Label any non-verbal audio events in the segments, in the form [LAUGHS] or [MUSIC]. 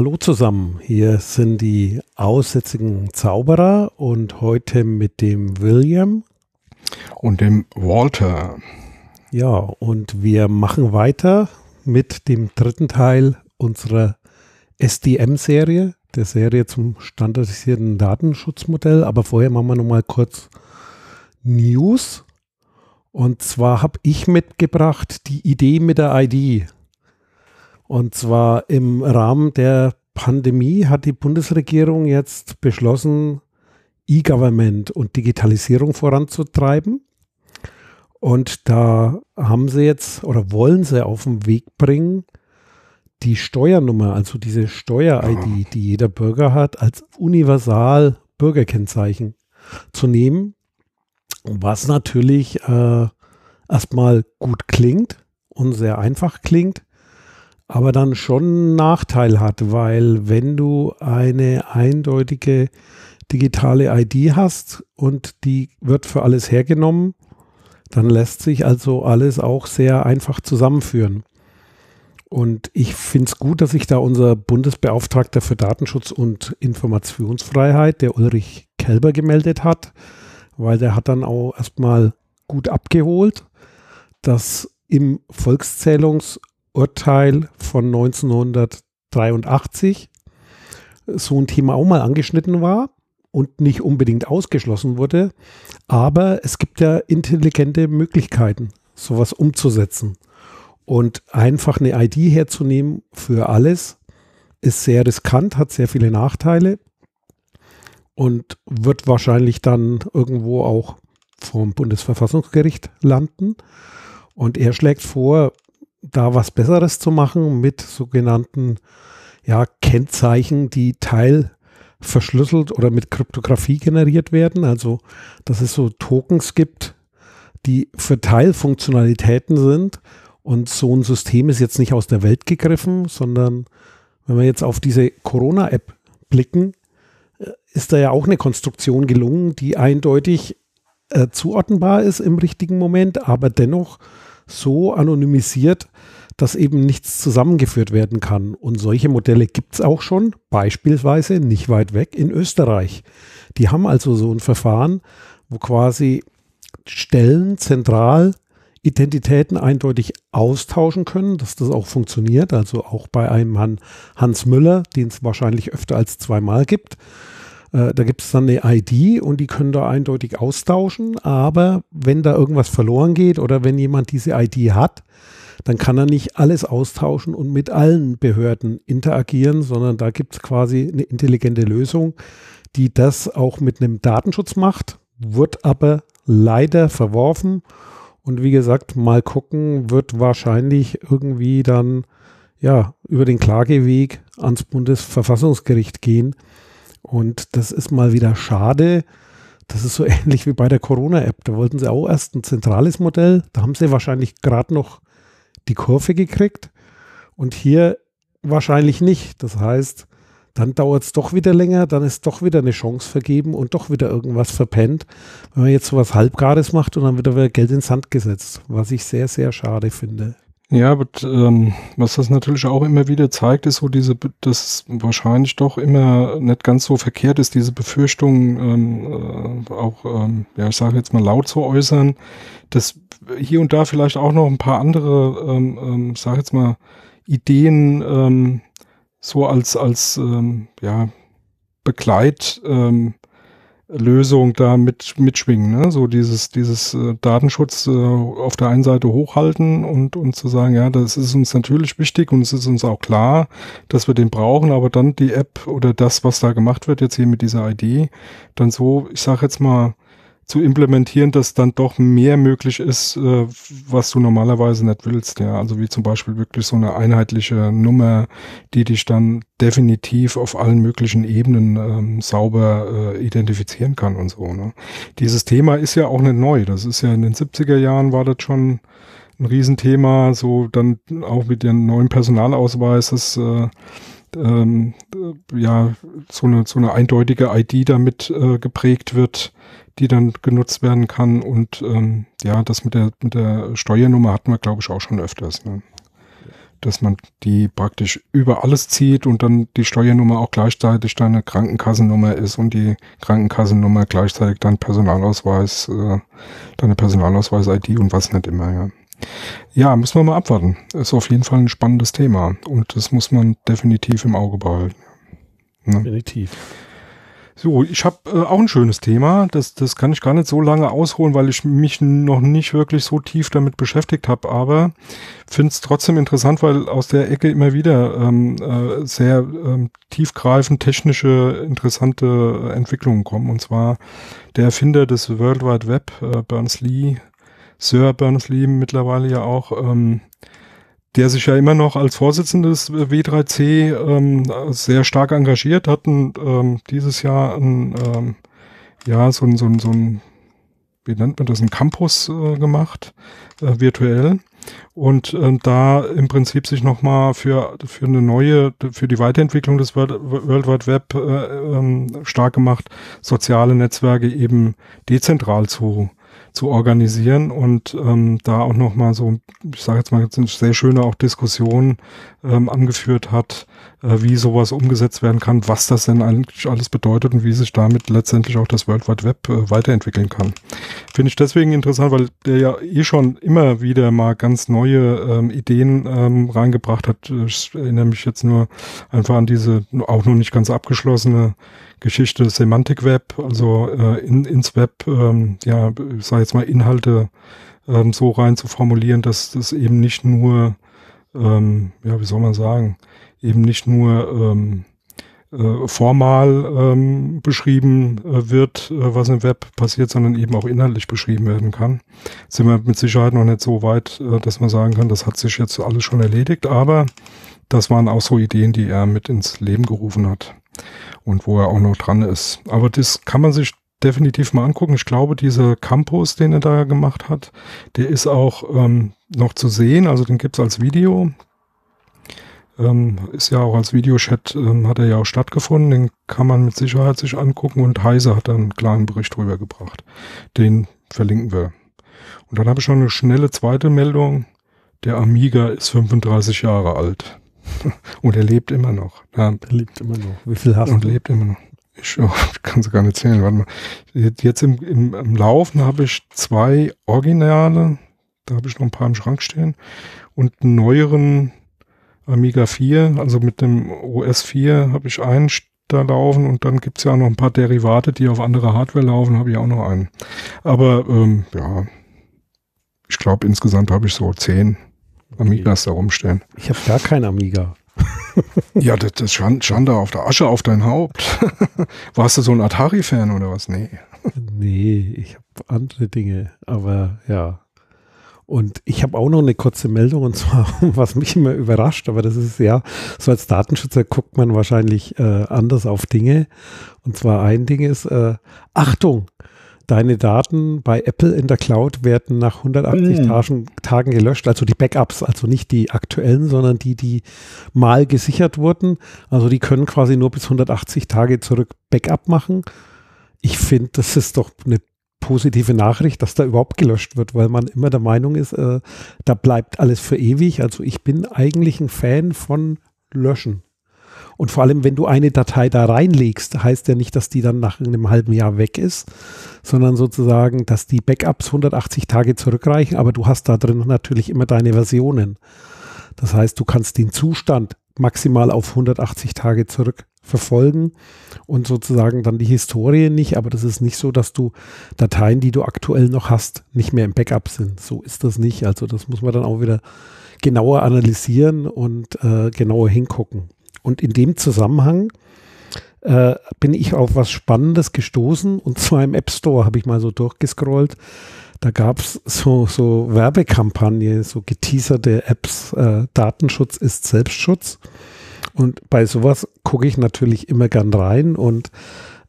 Hallo zusammen, hier sind die aussätzigen Zauberer und heute mit dem William und dem Walter. Ja, und wir machen weiter mit dem dritten Teil unserer SDM-Serie, der Serie zum standardisierten Datenschutzmodell. Aber vorher machen wir nochmal kurz News. Und zwar habe ich mitgebracht die Idee mit der ID. Und zwar im Rahmen der Pandemie hat die Bundesregierung jetzt beschlossen, E-Government und Digitalisierung voranzutreiben. Und da haben sie jetzt oder wollen sie auf den Weg bringen, die Steuernummer, also diese Steuer-ID, die jeder Bürger hat, als universal Bürgerkennzeichen zu nehmen. Was natürlich äh, erstmal gut klingt und sehr einfach klingt, aber dann schon einen Nachteil hat, weil wenn du eine eindeutige digitale ID hast und die wird für alles hergenommen, dann lässt sich also alles auch sehr einfach zusammenführen. Und ich finde es gut, dass sich da unser Bundesbeauftragter für Datenschutz und Informationsfreiheit, der Ulrich Kelber, gemeldet hat weil der hat dann auch erstmal gut abgeholt, dass im Volkszählungsurteil von 1983 so ein Thema auch mal angeschnitten war und nicht unbedingt ausgeschlossen wurde. Aber es gibt ja intelligente Möglichkeiten, sowas umzusetzen. Und einfach eine ID herzunehmen für alles ist sehr riskant, hat sehr viele Nachteile und wird wahrscheinlich dann irgendwo auch vom Bundesverfassungsgericht landen. Und er schlägt vor, da was Besseres zu machen mit sogenannten ja, Kennzeichen, die teilverschlüsselt oder mit Kryptographie generiert werden. Also, dass es so Tokens gibt, die für Teilfunktionalitäten sind. Und so ein System ist jetzt nicht aus der Welt gegriffen, sondern wenn wir jetzt auf diese Corona-App blicken, ist da ja auch eine Konstruktion gelungen, die eindeutig äh, zuordnenbar ist im richtigen Moment, aber dennoch so anonymisiert, dass eben nichts zusammengeführt werden kann. Und solche Modelle gibt es auch schon, beispielsweise nicht weit weg in Österreich. Die haben also so ein Verfahren, wo quasi Stellen zentral Identitäten eindeutig austauschen können, dass das auch funktioniert. Also auch bei einem Hans Müller, den es wahrscheinlich öfter als zweimal gibt. Äh, da gibt es dann eine ID und die können da eindeutig austauschen. Aber wenn da irgendwas verloren geht oder wenn jemand diese ID hat, dann kann er nicht alles austauschen und mit allen Behörden interagieren, sondern da gibt es quasi eine intelligente Lösung, die das auch mit einem Datenschutz macht, wird aber leider verworfen. Und wie gesagt, mal gucken, wird wahrscheinlich irgendwie dann ja über den Klageweg ans Bundesverfassungsgericht gehen. Und das ist mal wieder schade. Das ist so [LAUGHS] ähnlich wie bei der Corona-App. Da wollten sie auch erst ein zentrales Modell. Da haben sie wahrscheinlich gerade noch die Kurve gekriegt. Und hier wahrscheinlich nicht. Das heißt, dann dauert es doch wieder länger, dann ist doch wieder eine Chance vergeben und doch wieder irgendwas verpennt, wenn man jetzt so was Halbgares macht und dann wird wieder Geld ins Sand gesetzt, was ich sehr, sehr schade finde. Ja, aber ähm, was das natürlich auch immer wieder zeigt, ist so diese, dass wahrscheinlich doch immer nicht ganz so verkehrt ist, diese Befürchtung ähm, äh, auch, ähm, ja, ich sage jetzt mal laut zu äußern, dass hier und da vielleicht auch noch ein paar andere, ähm, ähm, sage jetzt mal, Ideen ähm, so als als ähm, ja Begleit ähm, Lösung da mit mitschwingen. Ne? So dieses, dieses äh, Datenschutz äh, auf der einen Seite hochhalten und, und zu sagen, ja, das ist uns natürlich wichtig und es ist uns auch klar, dass wir den brauchen, aber dann die App oder das, was da gemacht wird, jetzt hier mit dieser ID, dann so, ich sage jetzt mal, zu implementieren, dass dann doch mehr möglich ist, äh, was du normalerweise nicht willst. Ja, also wie zum Beispiel wirklich so eine einheitliche Nummer, die dich dann definitiv auf allen möglichen Ebenen ähm, sauber äh, identifizieren kann und so. Ne? Dieses Thema ist ja auch nicht neu. Das ist ja in den 70er Jahren war das schon ein Riesenthema, so dann auch mit dem neuen Personalausweis, das äh, ähm, äh, ja so eine so eine eindeutige ID damit äh, geprägt wird die dann genutzt werden kann. Und ähm, ja, das mit der, mit der Steuernummer hatten wir, glaube ich, auch schon öfters. Ne? dass man die praktisch über alles zieht und dann die Steuernummer auch gleichzeitig deine Krankenkassennummer ist und die Krankenkassennummer gleichzeitig dein Personalausweis, äh, deine Personalausweis-ID und was nicht immer, ja. Ja, müssen wir mal abwarten. Ist auf jeden Fall ein spannendes Thema und das muss man definitiv im Auge behalten. Ne? Definitiv. So, ich habe äh, auch ein schönes Thema. Das, das kann ich gar nicht so lange ausholen, weil ich mich noch nicht wirklich so tief damit beschäftigt habe. Aber finde es trotzdem interessant, weil aus der Ecke immer wieder ähm, äh, sehr ähm, tiefgreifend technische, interessante Entwicklungen kommen. Und zwar der Erfinder des World Wide Web, äh, Berners-Lee, Sir Berners-Lee mittlerweile ja auch, ähm, der sich ja immer noch als Vorsitzender des W3C ähm, sehr stark engagiert, hatten ähm, dieses Jahr ein, ähm, ja, so ein, so ein, so ein, wie nennt man das, ein Campus äh, gemacht, äh, virtuell. Und äh, da im Prinzip sich nochmal für, für eine neue, für die Weiterentwicklung des World, World Wide Web äh, ähm, stark gemacht, soziale Netzwerke eben dezentral zu zu organisieren und ähm, da auch nochmal so, ich sage jetzt mal, eine sehr schöne auch Diskussion ähm, angeführt hat, äh, wie sowas umgesetzt werden kann, was das denn eigentlich alles bedeutet und wie sich damit letztendlich auch das World Wide Web äh, weiterentwickeln kann. Finde ich deswegen interessant, weil der ja eh schon immer wieder mal ganz neue ähm, Ideen ähm, reingebracht hat. Ich erinnere mich jetzt nur einfach an diese auch noch nicht ganz abgeschlossene Geschichte Semantic Web, also äh, in, ins Web, ähm, ja, ich sage jetzt mal Inhalte ähm, so rein zu formulieren, dass das eben nicht nur, ähm, ja, wie soll man sagen, eben nicht nur ähm, äh, formal ähm, beschrieben äh, wird, äh, was im Web passiert, sondern eben auch inhaltlich beschrieben werden kann. Sind wir mit Sicherheit noch nicht so weit, äh, dass man sagen kann, das hat sich jetzt alles schon erledigt, aber das waren auch so Ideen, die er mit ins Leben gerufen hat und wo er auch noch dran ist. Aber das kann man sich definitiv mal angucken. Ich glaube, dieser Campus, den er da gemacht hat, der ist auch ähm, noch zu sehen. Also den gibt's als Video. Ähm, ist ja auch als Videochat, ähm, hat er ja auch stattgefunden. Den kann man mit Sicherheit sich angucken und Heise hat da einen kleinen Bericht drüber gebracht. Den verlinken wir. Und dann habe ich schon eine schnelle zweite Meldung. Der Amiga ist 35 Jahre alt. [LAUGHS] Und er lebt immer noch. Ja. Er lebt immer noch. Wie viel hast und du? Und lebt immer noch. Ich oh, [LAUGHS] kann es gar nicht zählen. Warte mal. Jetzt im, im, im Laufen habe ich zwei Originale. Da habe ich noch ein paar im Schrank stehen. Und einen neueren Amiga 4, also mit dem OS 4 habe ich einen da laufen und dann gibt es ja auch noch ein paar Derivate, die auf andere Hardware laufen, habe ich auch noch einen. Aber ähm, ja, ich glaube insgesamt habe ich so zehn Amigas da rumstehen. Ich habe gar kein Amiga. [LAUGHS] ja, das, das da auf der Asche auf dein Haupt. [LAUGHS] Warst du so ein Atari-Fan oder was? Nee. nee, ich habe andere Dinge, aber ja. Und ich habe auch noch eine kurze Meldung und zwar, [LAUGHS] was mich immer überrascht, aber das ist ja, so als Datenschützer guckt man wahrscheinlich äh, anders auf Dinge. Und zwar ein Ding ist, äh, Achtung, deine Daten bei Apple in der Cloud werden nach 180 mm. Tagen, Tagen, gelöscht, also die Backups, also nicht die aktuellen, sondern die, die mal gesichert wurden. Also die können quasi nur bis 180 Tage zurück Backup machen. Ich finde, das ist doch eine positive Nachricht, dass da überhaupt gelöscht wird, weil man immer der Meinung ist, äh, da bleibt alles für ewig. Also ich bin eigentlich ein Fan von Löschen. Und vor allem, wenn du eine Datei da reinlegst, heißt ja nicht, dass die dann nach einem halben Jahr weg ist, sondern sozusagen, dass die Backups 180 Tage zurückreichen, aber du hast da drin natürlich immer deine Versionen. Das heißt, du kannst den Zustand maximal auf 180 Tage zurück verfolgen und sozusagen dann die Historie nicht, aber das ist nicht so, dass du Dateien, die du aktuell noch hast, nicht mehr im Backup sind. So ist das nicht. Also das muss man dann auch wieder genauer analysieren und äh, genauer hingucken. Und in dem Zusammenhang äh, bin ich auf was Spannendes gestoßen. Und zwar im App Store habe ich mal so durchgescrollt. Da gab es so, so Werbekampagne, so geteaserte Apps. Äh, Datenschutz ist Selbstschutz. Und bei sowas gucke ich natürlich immer gern rein und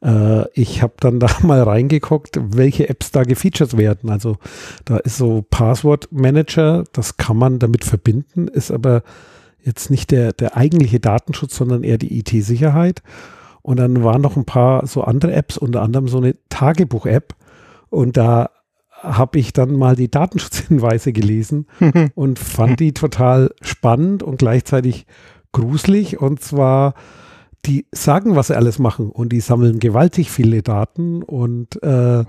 äh, ich habe dann [LAUGHS] da mal reingeguckt, welche Apps da gefeatured werden. Also da ist so Passwort Manager, das kann man damit verbinden, ist aber jetzt nicht der, der eigentliche Datenschutz, sondern eher die IT-Sicherheit. Und dann waren noch ein paar so andere Apps, unter anderem so eine Tagebuch-App. Und da habe ich dann mal die Datenschutzhinweise gelesen [LAUGHS] und fand die total spannend und gleichzeitig gruselig. Und zwar, die sagen, was sie alles machen und die sammeln gewaltig viele Daten. Und äh,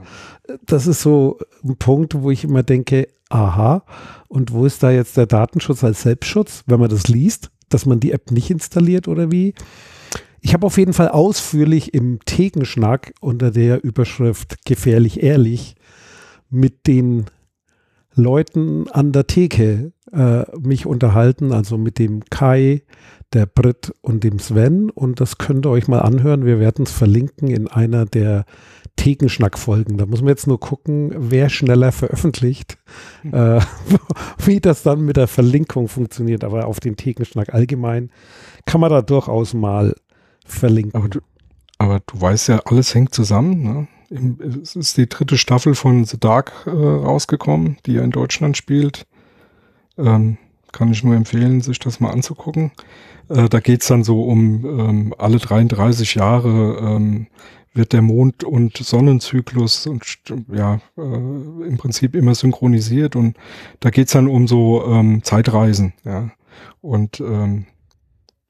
das ist so ein Punkt, wo ich immer denke, aha, und wo ist da jetzt der Datenschutz als Selbstschutz, wenn man das liest, dass man die App nicht installiert oder wie? Ich habe auf jeden Fall ausführlich im Thekenschnack unter der Überschrift Gefährlich ehrlich mit den Leuten an der Theke äh, mich unterhalten, also mit dem Kai, der Brit und dem Sven. Und das könnt ihr euch mal anhören. Wir werden es verlinken in einer der Thekenschnack-Folgen. Da muss man jetzt nur gucken, wer schneller veröffentlicht, hm. äh, [LAUGHS] wie das dann mit der Verlinkung funktioniert. Aber auf den Thekenschnack allgemein kann man da durchaus mal verlinken. Aber du, aber du weißt ja, alles hängt zusammen. Ne? Es ist die dritte Staffel von The Dark äh, rausgekommen, die ja in Deutschland spielt. Ähm, kann ich nur empfehlen, sich das mal anzugucken. Äh, da geht's dann so um ähm, alle 33 Jahre ähm, wird der Mond- und Sonnenzyklus und ja äh, im Prinzip immer synchronisiert und da geht's dann um so ähm, Zeitreisen, ja. Und ähm,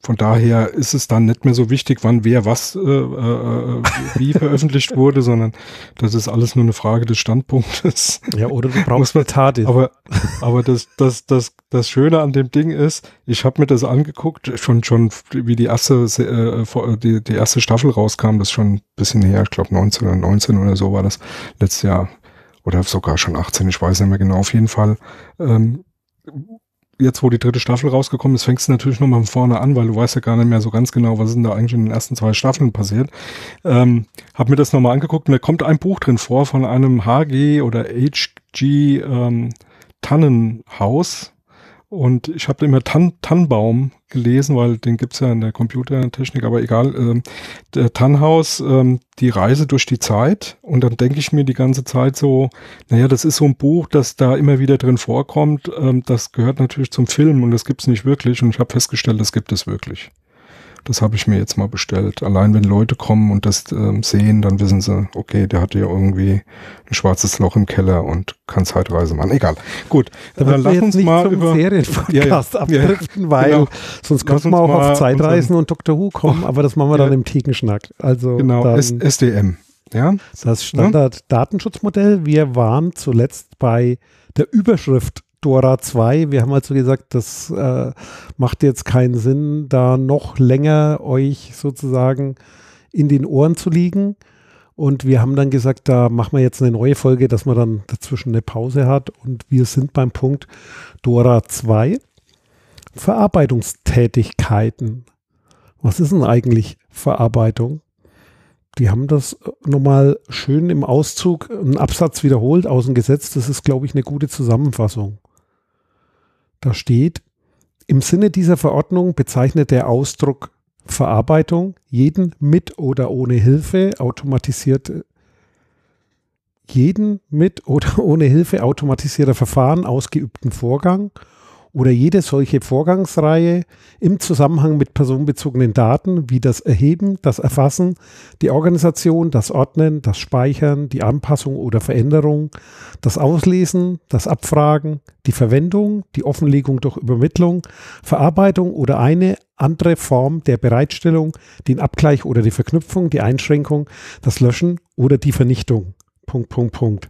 von daher ist es dann nicht mehr so wichtig, wann wer was äh, äh, wie veröffentlicht [LAUGHS] wurde, sondern das ist alles nur eine Frage des Standpunktes. Ja, oder du [LAUGHS] brauchst eine Tat. Aber, [LAUGHS] aber das, das, das, das Schöne an dem Ding ist, ich habe mir das angeguckt, schon, schon wie die erste, äh, die, die erste Staffel rauskam, das ist schon ein bisschen her, ich glaube 19 oder 19 oder so war das letztes Jahr. Oder sogar schon 18, ich weiß nicht mehr genau. Auf jeden Fall ähm, jetzt, wo die dritte Staffel rausgekommen ist, fängst du natürlich nochmal von vorne an, weil du weißt ja gar nicht mehr so ganz genau, was ist denn da eigentlich in den ersten zwei Staffeln passiert. Ähm, hab mir das nochmal angeguckt und da kommt ein Buch drin vor von einem HG oder HG ähm, Tannenhaus. Und ich habe immer Tan Tannbaum gelesen, weil den gibt's ja in der Computertechnik, aber egal. Ähm, der Tannhaus, ähm, die Reise durch die Zeit. Und dann denke ich mir die ganze Zeit so, naja, das ist so ein Buch, das da immer wieder drin vorkommt. Ähm, das gehört natürlich zum Film und das gibt's nicht wirklich. Und ich habe festgestellt, das gibt es wirklich. Das habe ich mir jetzt mal bestellt. Allein wenn Leute kommen und das ähm, sehen, dann wissen sie, okay, der hat ja irgendwie ein schwarzes Loch im Keller und kann Zeitreise machen. Egal. Gut, da dann lass uns mal über Serienpodcast ja, abdriften, ja, weil genau. sonst könnten wir auch auf Zeitreisen und Dr. Who kommen, oh, aber das machen wir ja, dann im Tigenschnack. Also genau, dann, SDM. Ja. Das Standard-Datenschutzmodell. Wir waren zuletzt bei der Überschrift Dora 2. Wir haben also gesagt, das äh, macht jetzt keinen Sinn, da noch länger euch sozusagen in den Ohren zu liegen. Und wir haben dann gesagt, da machen wir jetzt eine neue Folge, dass man dann dazwischen eine Pause hat. Und wir sind beim Punkt Dora 2. Verarbeitungstätigkeiten. Was ist denn eigentlich Verarbeitung? Die haben das nochmal schön im Auszug einen Absatz wiederholt aus dem Gesetz. Das ist, glaube ich, eine gute Zusammenfassung. Da steht, im Sinne dieser Verordnung bezeichnet der Ausdruck Verarbeitung jeden mit oder ohne Hilfe automatisierte jeden mit oder [LAUGHS] ohne Hilfe automatisierter Verfahren ausgeübten Vorgang oder jede solche Vorgangsreihe im Zusammenhang mit personenbezogenen Daten wie das Erheben, das Erfassen, die Organisation, das Ordnen, das Speichern, die Anpassung oder Veränderung, das Auslesen, das Abfragen, die Verwendung, die Offenlegung durch Übermittlung, Verarbeitung oder eine andere Form der Bereitstellung, den Abgleich oder die Verknüpfung, die Einschränkung, das Löschen oder die Vernichtung. Punkt, Punkt, Punkt.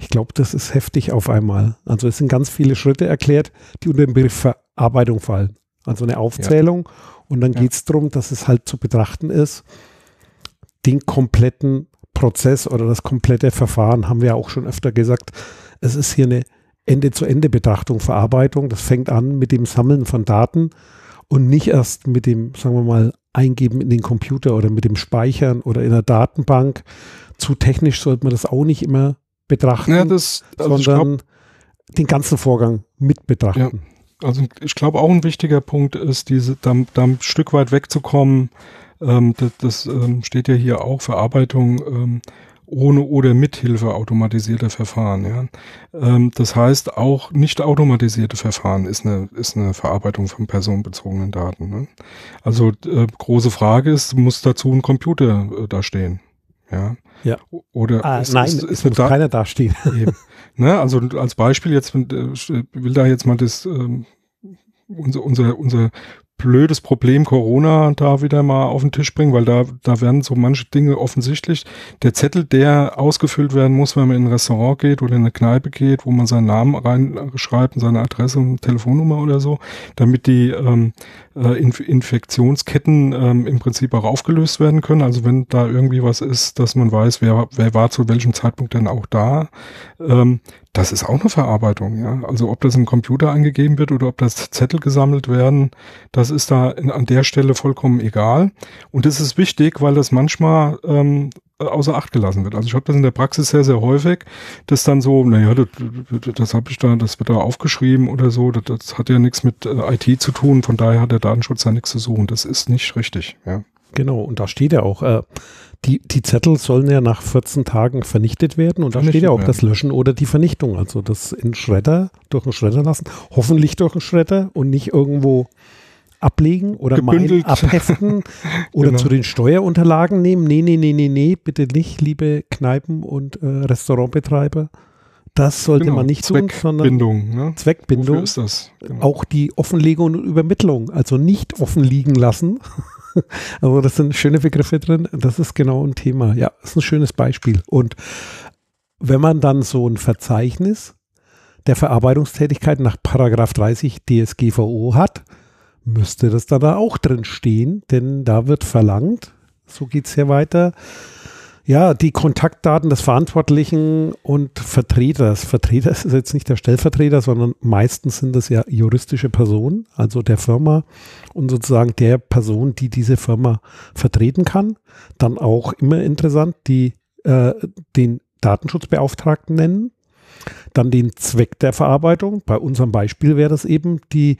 Ich glaube, das ist heftig auf einmal. Also es sind ganz viele Schritte erklärt, die unter den Begriff Verarbeitung fallen. Also eine Aufzählung ja. und dann ja. geht es darum, dass es halt zu betrachten ist, den kompletten Prozess oder das komplette Verfahren, haben wir ja auch schon öfter gesagt, es ist hier eine Ende-zu-Ende-Betrachtung, Verarbeitung. Das fängt an mit dem Sammeln von Daten und nicht erst mit dem, sagen wir mal, Eingeben in den Computer oder mit dem Speichern oder in der Datenbank. Zu technisch sollte man das auch nicht immer betrachten, ja, das, also sondern glaub, den ganzen Vorgang mit betrachten. Ja, also ich glaube auch ein wichtiger Punkt ist, diese da, da ein Stück weit wegzukommen. Ähm, das, das ähm, steht ja hier auch Verarbeitung ähm, ohne oder mithilfe automatisierter Verfahren. Ja. Ähm, das heißt, auch nicht automatisierte Verfahren ist eine, ist eine Verarbeitung von personenbezogenen Daten. Ne? Also äh, große Frage ist, muss dazu ein Computer äh, da stehen? Ja. Ja. Oder ah, ist, nein, ist, es ist muss da, keiner dastehen. [LAUGHS] Ne, also als Beispiel jetzt, äh, will da jetzt mal das ähm, unser, unser, unser blödes Problem Corona da wieder mal auf den Tisch bringen, weil da, da werden so manche Dinge offensichtlich. Der Zettel, der ausgefüllt werden muss, wenn man in ein Restaurant geht oder in eine Kneipe geht, wo man seinen Namen reinschreibt und seine Adresse und Telefonnummer oder so, damit die ähm, äh, Inf Infektionsketten ähm, im Prinzip auch aufgelöst werden können. Also wenn da irgendwie was ist, dass man weiß, wer, wer war zu welchem Zeitpunkt denn auch da, ähm, das ist auch eine Verarbeitung, ja. Also ob das im Computer eingegeben wird oder ob das Zettel gesammelt werden, das ist da an der Stelle vollkommen egal. Und das ist wichtig, weil das manchmal ähm, außer Acht gelassen wird. Also ich habe das in der Praxis sehr, sehr häufig, dass dann so, naja, das, das habe ich da, das wird da aufgeschrieben oder so, das, das hat ja nichts mit äh, IT zu tun, von daher hat der Datenschutz da nichts zu suchen. Das ist nicht richtig, ja. Genau, und da steht ja auch, äh, die, die Zettel sollen ja nach 14 Tagen vernichtet werden und da steht ja auch werden. das Löschen oder die Vernichtung. Also das in Schredder, durch einen Schredder lassen, hoffentlich durch einen Schredder und nicht irgendwo ablegen oder mal abheften [LAUGHS] oder genau. zu den Steuerunterlagen nehmen. Nee, nee, nee, nee, nee, bitte nicht, liebe Kneipen und äh, Restaurantbetreiber. Das sollte genau. man nicht tun, sondern Zweckbindung. Ne? Zweckbindung. Wofür ist das? Genau. Auch die Offenlegung und Übermittlung, also nicht offen liegen lassen, [LAUGHS] also das sind schöne Begriffe drin. Das ist genau ein Thema. Ja, das ist ein schönes Beispiel. Und wenn man dann so ein Verzeichnis der Verarbeitungstätigkeit nach Paragraph 30 DSGVO hat, müsste das da auch drin stehen, denn da wird verlangt, so geht es hier weiter, ja, die Kontaktdaten des Verantwortlichen und Vertreters. Vertreter ist jetzt nicht der Stellvertreter, sondern meistens sind das ja juristische Personen, also der Firma und sozusagen der Person, die diese Firma vertreten kann. Dann auch immer interessant, die äh, den Datenschutzbeauftragten nennen. Dann den Zweck der Verarbeitung. Bei unserem Beispiel wäre das eben die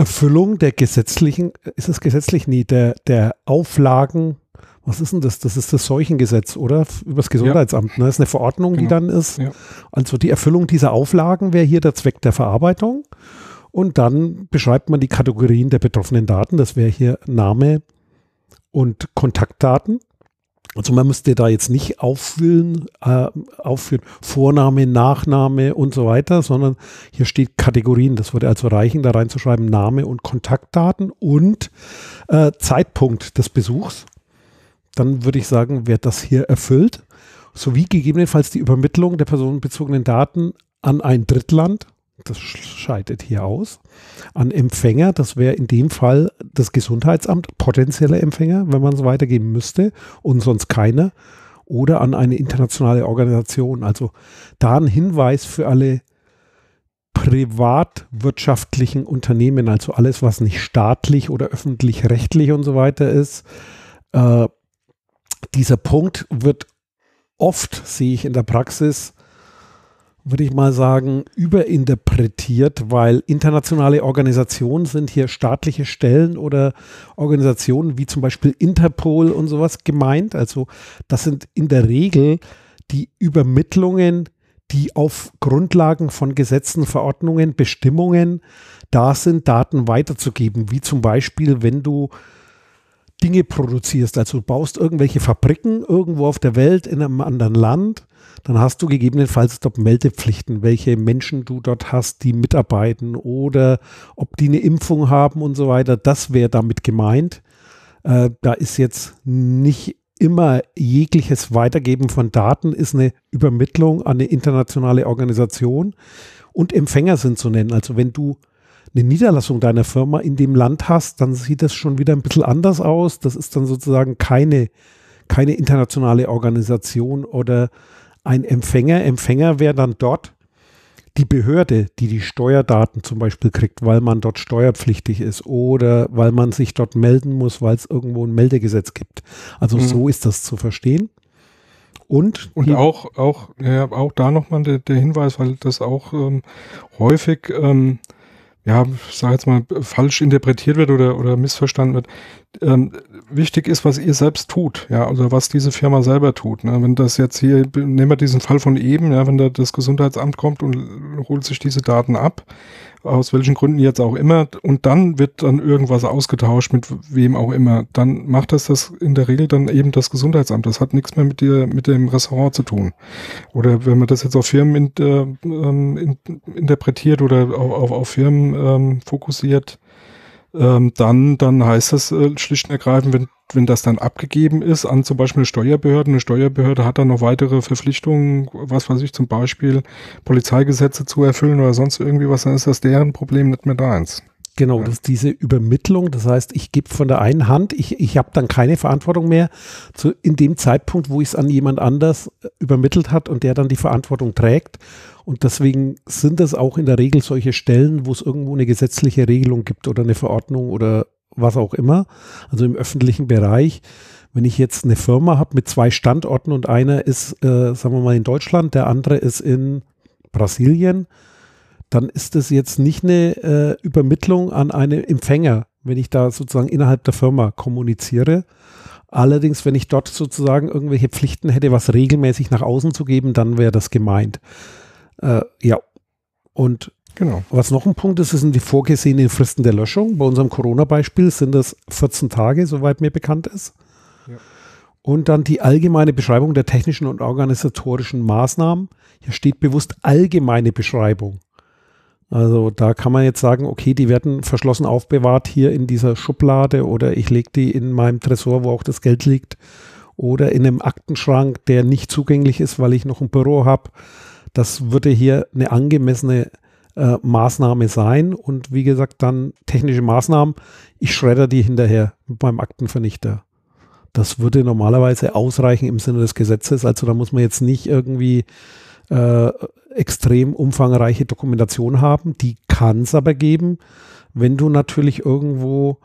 Erfüllung der gesetzlichen, ist es gesetzlich? nie, der, der Auflagen was ist denn das? Das ist das Seuchengesetz, oder? Übers Gesundheitsamt. Ne? Das ist eine Verordnung, genau. die dann ist. Ja. Also die Erfüllung dieser Auflagen wäre hier der Zweck der Verarbeitung. Und dann beschreibt man die Kategorien der betroffenen Daten. Das wäre hier Name und Kontaktdaten. Also man müsste da jetzt nicht auffüllen, äh, aufführen, Vorname, Nachname und so weiter, sondern hier steht Kategorien. Das würde also reichen, da reinzuschreiben Name und Kontaktdaten und äh, Zeitpunkt des Besuchs dann würde ich sagen, wird das hier erfüllt, sowie gegebenenfalls die Übermittlung der personenbezogenen Daten an ein Drittland, das scheidet hier aus, an Empfänger, das wäre in dem Fall das Gesundheitsamt, potenzielle Empfänger, wenn man es weitergeben müsste und sonst keine, oder an eine internationale Organisation. Also da ein Hinweis für alle privatwirtschaftlichen Unternehmen, also alles, was nicht staatlich oder öffentlich-rechtlich und so weiter ist, äh, dieser Punkt wird oft, sehe ich in der Praxis, würde ich mal sagen, überinterpretiert, weil internationale Organisationen sind hier staatliche Stellen oder Organisationen wie zum Beispiel Interpol und sowas gemeint. Also das sind in der Regel die Übermittlungen, die auf Grundlagen von Gesetzen, Verordnungen, Bestimmungen da sind, Daten weiterzugeben. Wie zum Beispiel, wenn du Dinge produzierst, also du baust irgendwelche Fabriken irgendwo auf der Welt in einem anderen Land, dann hast du gegebenenfalls dort Meldepflichten, welche Menschen du dort hast, die mitarbeiten oder ob die eine Impfung haben und so weiter. Das wäre damit gemeint. Äh, da ist jetzt nicht immer jegliches Weitergeben von Daten, ist eine Übermittlung an eine internationale Organisation und Empfänger sind zu nennen. Also wenn du eine Niederlassung deiner Firma in dem Land hast, dann sieht das schon wieder ein bisschen anders aus. Das ist dann sozusagen keine, keine internationale Organisation oder ein Empfänger. Empfänger wäre dann dort die Behörde, die die Steuerdaten zum Beispiel kriegt, weil man dort steuerpflichtig ist oder weil man sich dort melden muss, weil es irgendwo ein Meldegesetz gibt. Also mhm. so ist das zu verstehen. Und, und auch, auch, ja, auch da nochmal der, der Hinweis, weil das auch ähm, häufig ähm, ja, sage jetzt mal, falsch interpretiert wird oder, oder missverstanden wird. Ähm, wichtig ist, was ihr selbst tut, ja, oder was diese Firma selber tut. Ne? Wenn das jetzt hier, nehmen wir diesen Fall von eben, ja, wenn da das Gesundheitsamt kommt und holt sich diese Daten ab, aus welchen Gründen jetzt auch immer, und dann wird dann irgendwas ausgetauscht mit wem auch immer, dann macht das das in der Regel dann eben das Gesundheitsamt. Das hat nichts mehr mit dir, mit dem Restaurant zu tun. Oder wenn man das jetzt auf Firmen in, äh, in, interpretiert oder auf, auf, auf Firmen ähm, fokussiert, ähm, dann, dann heißt das äh, schlicht und ergreifend, wenn, wenn das dann abgegeben ist an zum Beispiel eine Steuerbehörde, eine Steuerbehörde hat dann noch weitere Verpflichtungen, was weiß ich, zum Beispiel Polizeigesetze zu erfüllen oder sonst irgendwie was, dann ist das deren Problem nicht mehr deins. Genau, ja. das ist diese Übermittlung. Das heißt, ich gebe von der einen Hand, ich, ich habe dann keine Verantwortung mehr zu, in dem Zeitpunkt, wo ich es an jemand anders äh, übermittelt hat und der dann die Verantwortung trägt. Und deswegen sind es auch in der Regel solche Stellen, wo es irgendwo eine gesetzliche Regelung gibt oder eine Verordnung oder was auch immer. Also im öffentlichen Bereich. Wenn ich jetzt eine Firma habe mit zwei Standorten und einer ist, äh, sagen wir mal, in Deutschland, der andere ist in Brasilien, dann ist es jetzt nicht eine äh, Übermittlung an einen Empfänger, wenn ich da sozusagen innerhalb der Firma kommuniziere. Allerdings, wenn ich dort sozusagen irgendwelche Pflichten hätte, was regelmäßig nach außen zu geben, dann wäre das gemeint. Äh, ja. Und genau. was noch ein Punkt ist, sind die vorgesehenen Fristen der Löschung. Bei unserem Corona-Beispiel sind das 14 Tage, soweit mir bekannt ist. Ja. Und dann die allgemeine Beschreibung der technischen und organisatorischen Maßnahmen. Hier steht bewusst allgemeine Beschreibung. Also da kann man jetzt sagen, okay, die werden verschlossen aufbewahrt hier in dieser Schublade oder ich lege die in meinem Tresor, wo auch das Geld liegt oder in einem Aktenschrank, der nicht zugänglich ist, weil ich noch ein Büro habe. Das würde hier eine angemessene äh, Maßnahme sein und wie gesagt dann technische Maßnahmen. Ich schredder die hinterher mit meinem Aktenvernichter. Das würde normalerweise ausreichen im Sinne des Gesetzes. Also da muss man jetzt nicht irgendwie äh, extrem umfangreiche Dokumentation haben. Die kann es aber geben, wenn du natürlich irgendwo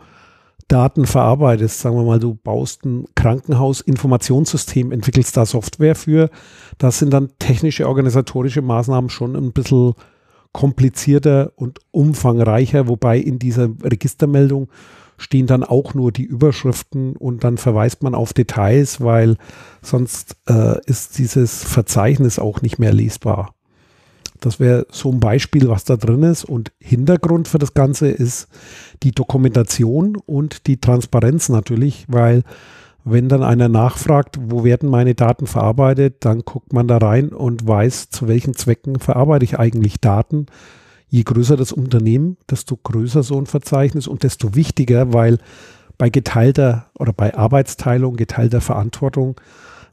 Daten verarbeitest. Sagen wir mal, du baust ein Krankenhausinformationssystem, entwickelst da Software für. Das sind dann technische, organisatorische Maßnahmen schon ein bisschen komplizierter und umfangreicher, wobei in dieser Registermeldung stehen dann auch nur die Überschriften und dann verweist man auf Details, weil sonst äh, ist dieses Verzeichnis auch nicht mehr lesbar. Das wäre so ein Beispiel, was da drin ist. Und Hintergrund für das Ganze ist die Dokumentation und die Transparenz natürlich, weil wenn dann einer nachfragt, wo werden meine Daten verarbeitet, dann guckt man da rein und weiß, zu welchen Zwecken verarbeite ich eigentlich Daten je größer das Unternehmen, desto größer so ein Verzeichnis und desto wichtiger, weil bei geteilter oder bei Arbeitsteilung, geteilter Verantwortung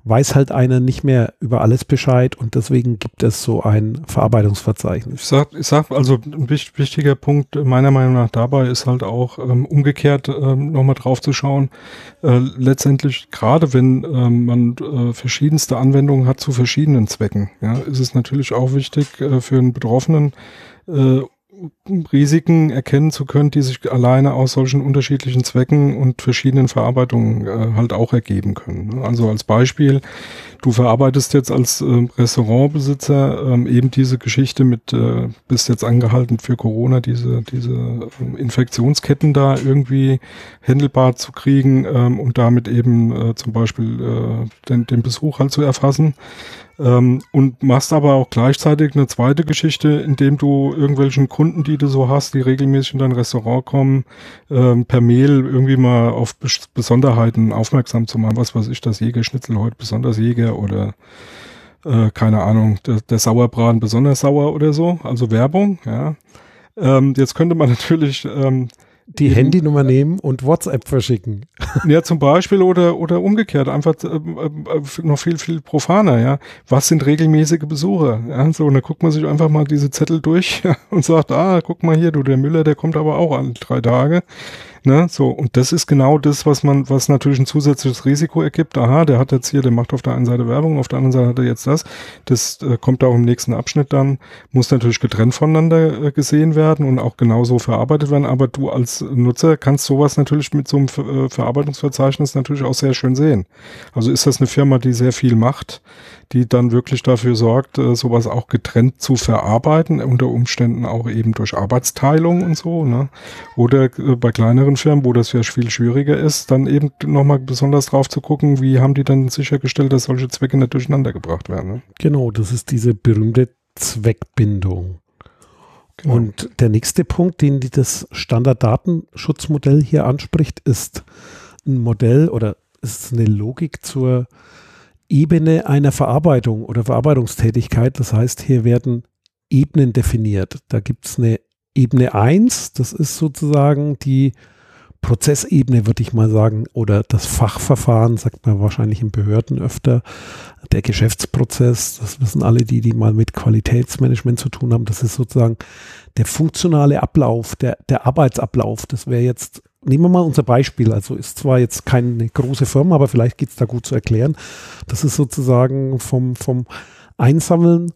weiß halt einer nicht mehr über alles Bescheid und deswegen gibt es so ein Verarbeitungsverzeichnis. Ich sag, ich sag also ein wichtiger Punkt meiner Meinung nach dabei ist halt auch ähm, umgekehrt ähm, nochmal drauf zu schauen. Äh, letztendlich, gerade wenn ähm, man äh, verschiedenste Anwendungen hat zu verschiedenen Zwecken, ja, ist es natürlich auch wichtig äh, für einen Betroffenen, äh, Risiken erkennen zu können, die sich alleine aus solchen unterschiedlichen Zwecken und verschiedenen Verarbeitungen äh, halt auch ergeben können. Also als Beispiel, du verarbeitest jetzt als äh, Restaurantbesitzer ähm, eben diese Geschichte mit, äh, bist jetzt angehalten für Corona, diese, diese äh, Infektionsketten da irgendwie händelbar zu kriegen ähm, und damit eben äh, zum Beispiel äh, den, den Besuch halt zu erfassen. Ähm, und machst aber auch gleichzeitig eine zweite Geschichte, indem du irgendwelchen Kunden, die du so hast, die regelmäßig in dein Restaurant kommen, ähm, per Mail irgendwie mal auf Bes Besonderheiten aufmerksam zu machen. Was weiß ich, das Jägerschnitzel heute besonders Jäger oder äh, keine Ahnung, der, der Sauerbraten besonders sauer oder so. Also Werbung, ja. Ähm, jetzt könnte man [LAUGHS] natürlich ähm, die Eben, Handynummer nehmen und WhatsApp verschicken. [LAUGHS] Ja, zum Beispiel oder, oder umgekehrt, einfach äh, äh, noch viel, viel profaner, ja. Was sind regelmäßige Besucher? Ja, so, und dann guckt man sich einfach mal diese Zettel durch [LAUGHS] und sagt, ah, guck mal hier, du, der Müller, der kommt aber auch alle drei Tage. Ne, so, und das ist genau das, was man, was natürlich ein zusätzliches Risiko ergibt. Aha, der hat jetzt hier, der macht auf der einen Seite Werbung, auf der anderen Seite hat er jetzt das. Das äh, kommt auch im nächsten Abschnitt dann, muss natürlich getrennt voneinander äh, gesehen werden und auch genauso verarbeitet werden. Aber du als Nutzer kannst sowas natürlich mit so einem Ver äh, Verarbeitungsverzeichnis natürlich auch sehr schön sehen. Also ist das eine Firma, die sehr viel macht, die dann wirklich dafür sorgt, äh, sowas auch getrennt zu verarbeiten, unter Umständen auch eben durch Arbeitsteilung und so, ne? Oder äh, bei kleineren anderen Firmen, wo das ja viel schwieriger ist, dann eben nochmal besonders drauf zu gucken, wie haben die dann sichergestellt, dass solche Zwecke nicht durcheinander gebracht werden. Ne? Genau, das ist diese berühmte Zweckbindung. Genau. Und der nächste Punkt, den das Standarddatenschutzmodell hier anspricht, ist ein Modell oder ist eine Logik zur Ebene einer Verarbeitung oder Verarbeitungstätigkeit. Das heißt, hier werden Ebenen definiert. Da gibt es eine Ebene 1, das ist sozusagen die Prozessebene, würde ich mal sagen, oder das Fachverfahren, sagt man wahrscheinlich in Behörden öfter, der Geschäftsprozess, das wissen alle die, die mal mit Qualitätsmanagement zu tun haben, das ist sozusagen der funktionale Ablauf, der, der Arbeitsablauf. Das wäre jetzt, nehmen wir mal unser Beispiel, also ist zwar jetzt keine große Firma, aber vielleicht geht es da gut zu erklären. Das ist sozusagen vom, vom Einsammeln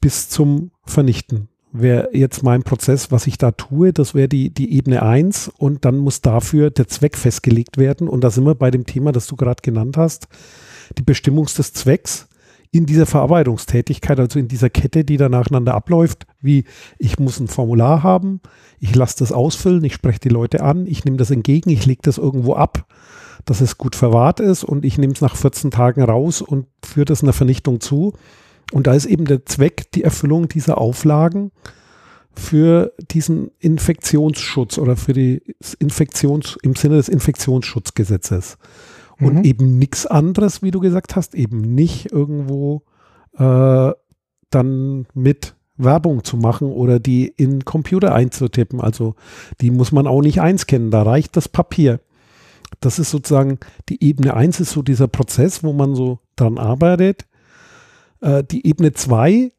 bis zum Vernichten wäre jetzt mein Prozess, was ich da tue, das wäre die, die Ebene 1 und dann muss dafür der Zweck festgelegt werden. Und da sind wir bei dem Thema, das du gerade genannt hast, die Bestimmung des Zwecks in dieser Verarbeitungstätigkeit, also in dieser Kette, die da nacheinander abläuft, wie ich muss ein Formular haben, ich lasse das ausfüllen, ich spreche die Leute an, ich nehme das entgegen, ich lege das irgendwo ab, dass es gut verwahrt ist und ich nehme es nach 14 Tagen raus und führe das einer Vernichtung zu. Und da ist eben der Zweck die Erfüllung dieser Auflagen für diesen Infektionsschutz oder für die Infektions, im Sinne des Infektionsschutzgesetzes. Und mhm. eben nichts anderes, wie du gesagt hast, eben nicht irgendwo äh, dann mit Werbung zu machen oder die in Computer einzutippen. Also die muss man auch nicht einscannen, da reicht das Papier. Das ist sozusagen die Ebene 1 ist so dieser Prozess, wo man so dran arbeitet. Äh, die Ebene 2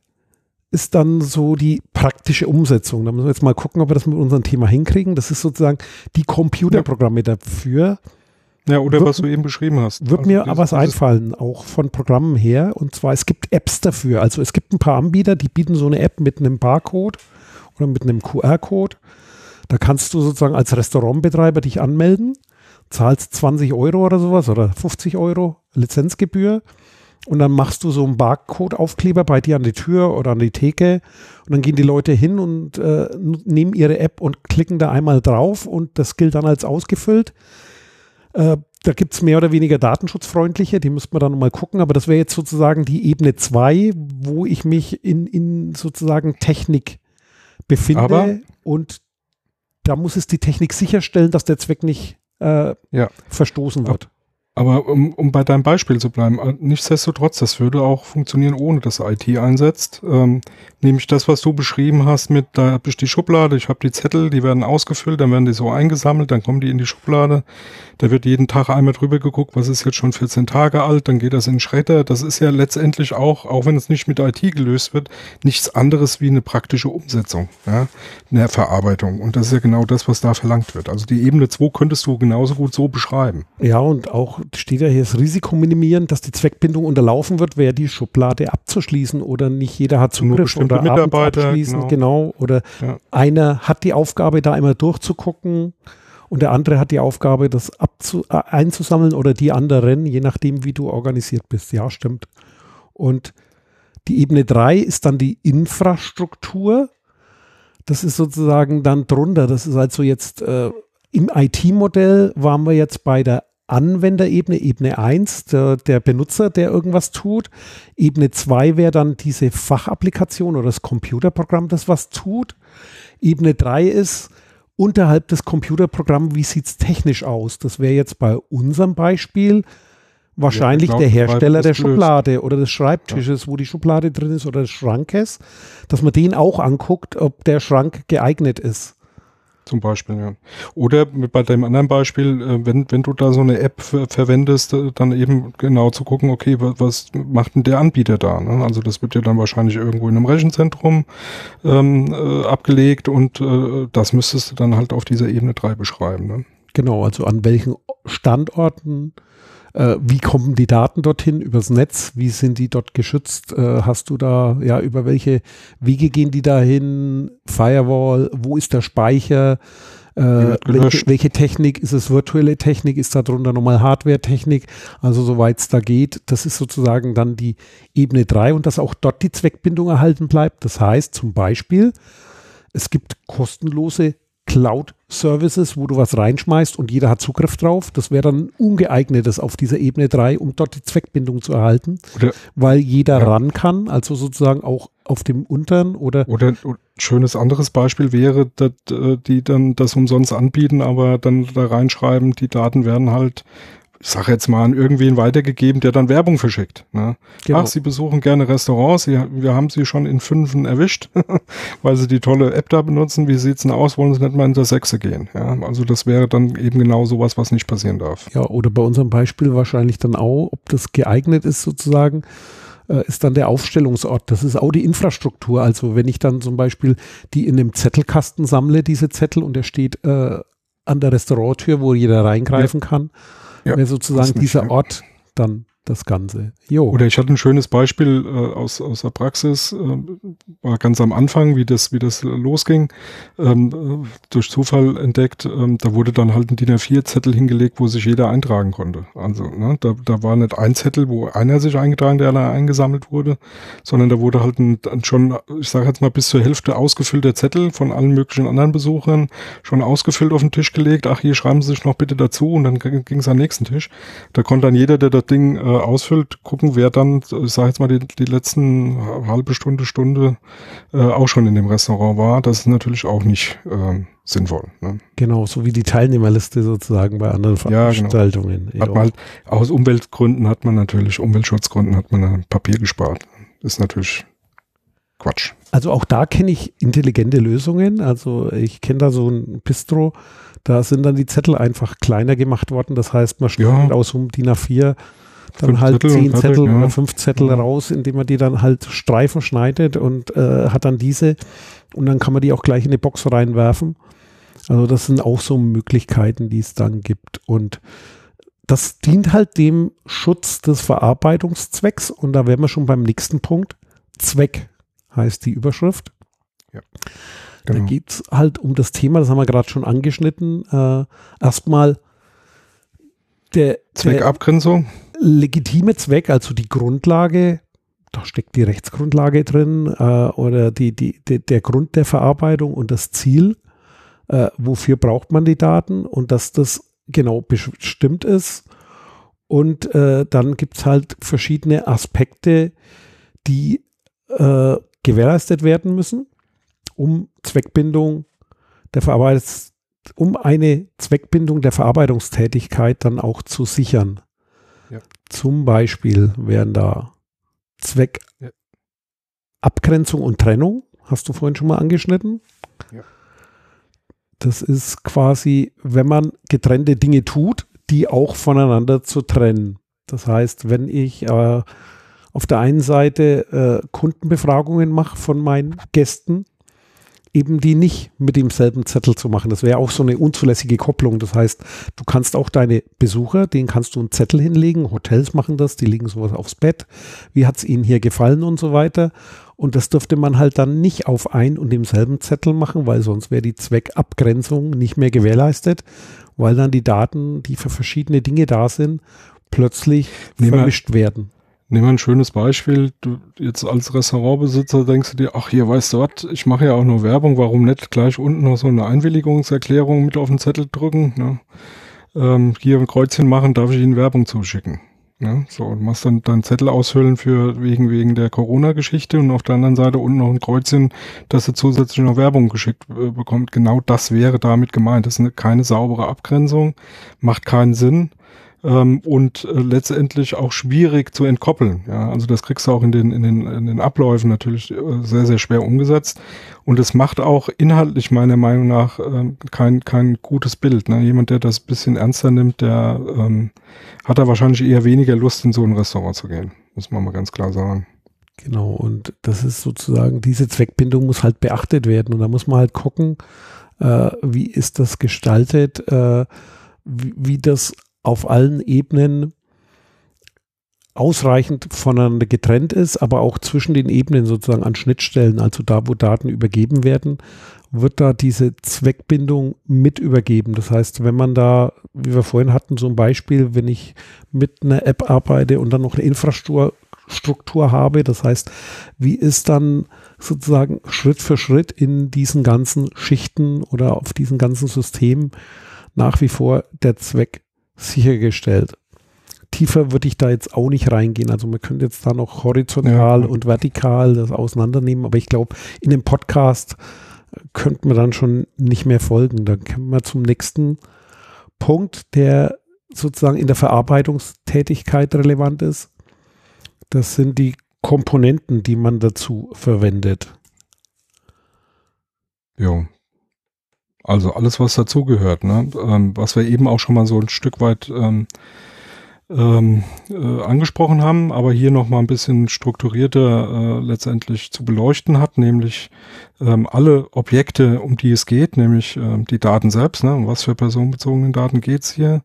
ist dann so die praktische Umsetzung. Da müssen wir jetzt mal gucken, ob wir das mit unserem Thema hinkriegen. Das ist sozusagen die Computerprogramme dafür. Ja, oder wird, was du eben beschrieben hast. Wird also mir aber was einfallen, auch von Programmen her. Und zwar, es gibt Apps dafür. Also es gibt ein paar Anbieter, die bieten so eine App mit einem Barcode oder mit einem QR-Code. Da kannst du sozusagen als Restaurantbetreiber dich anmelden, zahlst 20 Euro oder sowas oder 50 Euro Lizenzgebühr und dann machst du so einen Barcode-Aufkleber bei dir an die Tür oder an die Theke und dann gehen die Leute hin und äh, nehmen ihre App und klicken da einmal drauf und das gilt dann als ausgefüllt. Äh, da gibt es mehr oder weniger datenschutzfreundliche, die müsste man dann mal gucken, aber das wäre jetzt sozusagen die Ebene 2, wo ich mich in, in sozusagen Technik befinde aber und da muss es die Technik sicherstellen, dass der Zweck nicht äh, ja. verstoßen wird. Aber um, um bei deinem Beispiel zu bleiben, äh, nichtsdestotrotz, das würde auch funktionieren, ohne dass IT einsetzt. Ähm, nämlich das, was du beschrieben hast mit, da habe ich die Schublade, ich habe die Zettel, die werden ausgefüllt, dann werden die so eingesammelt, dann kommen die in die Schublade. Da wird jeden Tag einmal drüber geguckt, was ist jetzt schon 14 Tage alt, dann geht das in Schredder. Das ist ja letztendlich auch, auch wenn es nicht mit IT gelöst wird, nichts anderes wie eine praktische Umsetzung, ja, eine Verarbeitung. Und das ist ja genau das, was da verlangt wird. Also die Ebene 2 könntest du genauso gut so beschreiben. Ja, und auch steht ja hier das Risiko minimieren, dass die Zweckbindung unterlaufen wird, wäre die Schublade abzuschließen oder nicht jeder hat Zugriff oder Mitarbeiter abschließen, genau. genau. Oder ja. einer hat die Aufgabe, da immer durchzugucken und der andere hat die Aufgabe, das abzu äh, einzusammeln oder die anderen, je nachdem, wie du organisiert bist. Ja, stimmt. Und die Ebene 3 ist dann die Infrastruktur. Das ist sozusagen dann drunter. Das ist also jetzt äh, im IT-Modell waren wir jetzt bei der Anwenderebene, Ebene 1, der, der, Benutzer, der irgendwas tut. Ebene 2 wäre dann diese Fachapplikation oder das Computerprogramm, das was tut. Ebene 3 ist unterhalb des Computerprogramms, wie sieht es technisch aus? Das wäre jetzt bei unserem Beispiel wahrscheinlich ja, der Hersteller der Schublade oder des Schreibtisches, ja. wo die Schublade drin ist oder des Schrankes, dass man den auch anguckt, ob der Schrank geeignet ist. Zum Beispiel, ja. Oder bei dem anderen Beispiel, äh, wenn, wenn du da so eine App verwendest, äh, dann eben genau zu gucken, okay, was, macht denn der Anbieter da? Ne? Also das wird ja dann wahrscheinlich irgendwo in einem Rechenzentrum ähm, äh, abgelegt und äh, das müsstest du dann halt auf dieser Ebene 3 beschreiben. Ne? Genau, also an welchen Standorten äh, wie kommen die Daten dorthin übers Netz? Wie sind die dort geschützt? Äh, hast du da, ja, über welche Wege gehen die dahin? Firewall, wo ist der Speicher? Äh, welche, welche, Technik ist es? Virtuelle Technik? Ist darunter nochmal Hardware-Technik? Also soweit es da geht, das ist sozusagen dann die Ebene 3 und dass auch dort die Zweckbindung erhalten bleibt. Das heißt zum Beispiel, es gibt kostenlose Cloud-Services, wo du was reinschmeißt und jeder hat Zugriff drauf. Das wäre dann ungeeignetes auf dieser Ebene 3, um dort die Zweckbindung zu erhalten, oder, weil jeder ja. ran kann, also sozusagen auch auf dem unteren oder. Oder, ein schönes anderes Beispiel wäre, dass äh, die dann das umsonst anbieten, aber dann da reinschreiben, die Daten werden halt ich sage jetzt mal, an irgendwen weitergegeben, der dann Werbung verschickt. Ne? Genau. Ach, Sie besuchen gerne Restaurants, Sie, wir haben Sie schon in Fünfen erwischt, [LAUGHS] weil Sie die tolle App da benutzen. Wie sieht's denn aus? Wollen Sie nicht mal in der Sechse gehen? Ja? Also das wäre dann eben genau sowas, was nicht passieren darf. Ja, oder bei unserem Beispiel wahrscheinlich dann auch, ob das geeignet ist sozusagen, äh, ist dann der Aufstellungsort. Das ist auch die Infrastruktur. Also wenn ich dann zum Beispiel die in einem Zettelkasten sammle, diese Zettel, und der steht äh, an der Restauranttür, wo jeder reingreifen ja. kann, ja, wäre sozusagen dieser Ort dann das Ganze. Jo. Oder ich hatte ein schönes Beispiel äh, aus, aus der Praxis, äh, war ganz am Anfang, wie das, wie das losging, ähm, durch Zufall entdeckt. Ähm, da wurde dann halt ein DIN A4-Zettel hingelegt, wo sich jeder eintragen konnte. Also ne, da, da war nicht ein Zettel, wo einer sich eingetragen, der allein eingesammelt wurde, sondern da wurde halt ein schon, ich sage jetzt mal, bis zur Hälfte ausgefüllter Zettel von allen möglichen anderen Besuchern schon ausgefüllt auf den Tisch gelegt. Ach, hier schreiben Sie sich noch bitte dazu und dann ging es am nächsten Tisch. Da konnte dann jeder, der das Ding äh, ausfüllt, gucken, wer dann, ich sage jetzt mal, die, die letzten halbe Stunde, Stunde äh, auch schon in dem Restaurant war. Das ist natürlich auch nicht äh, sinnvoll. Ne? Genau, so wie die Teilnehmerliste sozusagen bei anderen Veranstaltungen. Ja, genau. Halt, aus Umweltgründen hat man natürlich, Umweltschutzgründen hat man Papier gespart. Ist natürlich Quatsch. Also auch da kenne ich intelligente Lösungen. Also ich kenne da so ein Bistro, da sind dann die Zettel einfach kleiner gemacht worden. Das heißt, man schneidet ja. aus um DIN A4 dann fünf halt Zettel zehn Zettel fertig, oder fünf Zettel ja. raus, indem man die dann halt Streifen schneidet und äh, hat dann diese und dann kann man die auch gleich in die Box reinwerfen. Also das sind auch so Möglichkeiten, die es dann gibt und das dient halt dem Schutz des Verarbeitungszwecks und da wären wir schon beim nächsten Punkt. Zweck heißt die Überschrift. Ja. Genau. Da geht es halt um das Thema, das haben wir gerade schon angeschnitten. Äh, erstmal der Zweckabgrenzung legitime Zweck, also die Grundlage, da steckt die Rechtsgrundlage drin äh, oder die, die, die, der Grund der Verarbeitung und das Ziel, äh, wofür braucht man die Daten und dass das genau bestimmt ist. Und äh, dann gibt es halt verschiedene Aspekte, die äh, gewährleistet werden müssen, um Zweckbindung der Verarbeitungs um eine Zweckbindung der Verarbeitungstätigkeit dann auch zu sichern. Ja. Zum Beispiel wären da Zweck ja. Abgrenzung und Trennung, hast du vorhin schon mal angeschnitten. Ja. Das ist quasi, wenn man getrennte Dinge tut, die auch voneinander zu trennen. Das heißt, wenn ich äh, auf der einen Seite äh, Kundenbefragungen mache von meinen Gästen, eben die nicht mit demselben Zettel zu machen. Das wäre auch so eine unzulässige Kopplung. Das heißt, du kannst auch deine Besucher, denen kannst du einen Zettel hinlegen. Hotels machen das, die legen sowas aufs Bett. Wie hat es ihnen hier gefallen und so weiter. Und das dürfte man halt dann nicht auf ein und demselben Zettel machen, weil sonst wäre die Zweckabgrenzung nicht mehr gewährleistet, weil dann die Daten, die für verschiedene Dinge da sind, plötzlich Nehmen vermischt werden. Nehmen wir ein schönes Beispiel. Du jetzt als Restaurantbesitzer denkst du dir, ach hier, weißt du was, ich mache ja auch nur Werbung, warum nicht gleich unten noch so eine Einwilligungserklärung mit auf den Zettel drücken? Ne? Ähm, hier ein Kreuzchen machen, darf ich Ihnen Werbung zuschicken. Ne? So, und machst dann deinen Zettel ausfüllen für wegen, wegen der Corona-Geschichte und auf der anderen Seite unten noch ein Kreuzchen, dass er zusätzlich noch Werbung geschickt äh, bekommt. Genau das wäre damit gemeint. Das ist eine, keine saubere Abgrenzung, macht keinen Sinn ähm, und äh, letztendlich auch schwierig zu entkoppeln. Ja, also das kriegst du auch in den, in den, in den Abläufen natürlich äh, sehr, sehr schwer umgesetzt. Und es macht auch inhaltlich meiner Meinung nach äh, kein, kein gutes Bild. Ne? Jemand, der das bisschen ernster nimmt, der ähm, hat da wahrscheinlich eher weniger Lust, in so ein Restaurant zu gehen. Muss man mal ganz klar sagen. Genau, und das ist sozusagen, diese Zweckbindung muss halt beachtet werden. Und da muss man halt gucken, äh, wie ist das gestaltet, äh, wie, wie das auf allen Ebenen ausreichend voneinander getrennt ist, aber auch zwischen den Ebenen sozusagen an Schnittstellen, also da, wo Daten übergeben werden, wird da diese Zweckbindung mit übergeben. Das heißt, wenn man da, wie wir vorhin hatten, so ein Beispiel, wenn ich mit einer App arbeite und dann noch eine Infrastruktur habe. Das heißt, wie ist dann sozusagen Schritt für Schritt in diesen ganzen Schichten oder auf diesen ganzen Systemen nach wie vor der Zweck sichergestellt. Tiefer würde ich da jetzt auch nicht reingehen. Also man könnte jetzt da noch horizontal ja. und vertikal das auseinandernehmen, aber ich glaube, in dem Podcast könnte man dann schon nicht mehr folgen. Dann kommen wir zum nächsten Punkt, der sozusagen in der Verarbeitungstätigkeit relevant ist. Das sind die Komponenten, die man dazu verwendet. Ja. Also alles, was dazugehört, ne? Ähm, was wir eben auch schon mal so ein Stück weit ähm, ähm, äh, angesprochen haben, aber hier noch mal ein bisschen strukturierter äh, letztendlich zu beleuchten hat, nämlich ähm, alle Objekte, um die es geht, nämlich ähm, die Daten selbst, ne, um was für personenbezogene Daten geht's hier,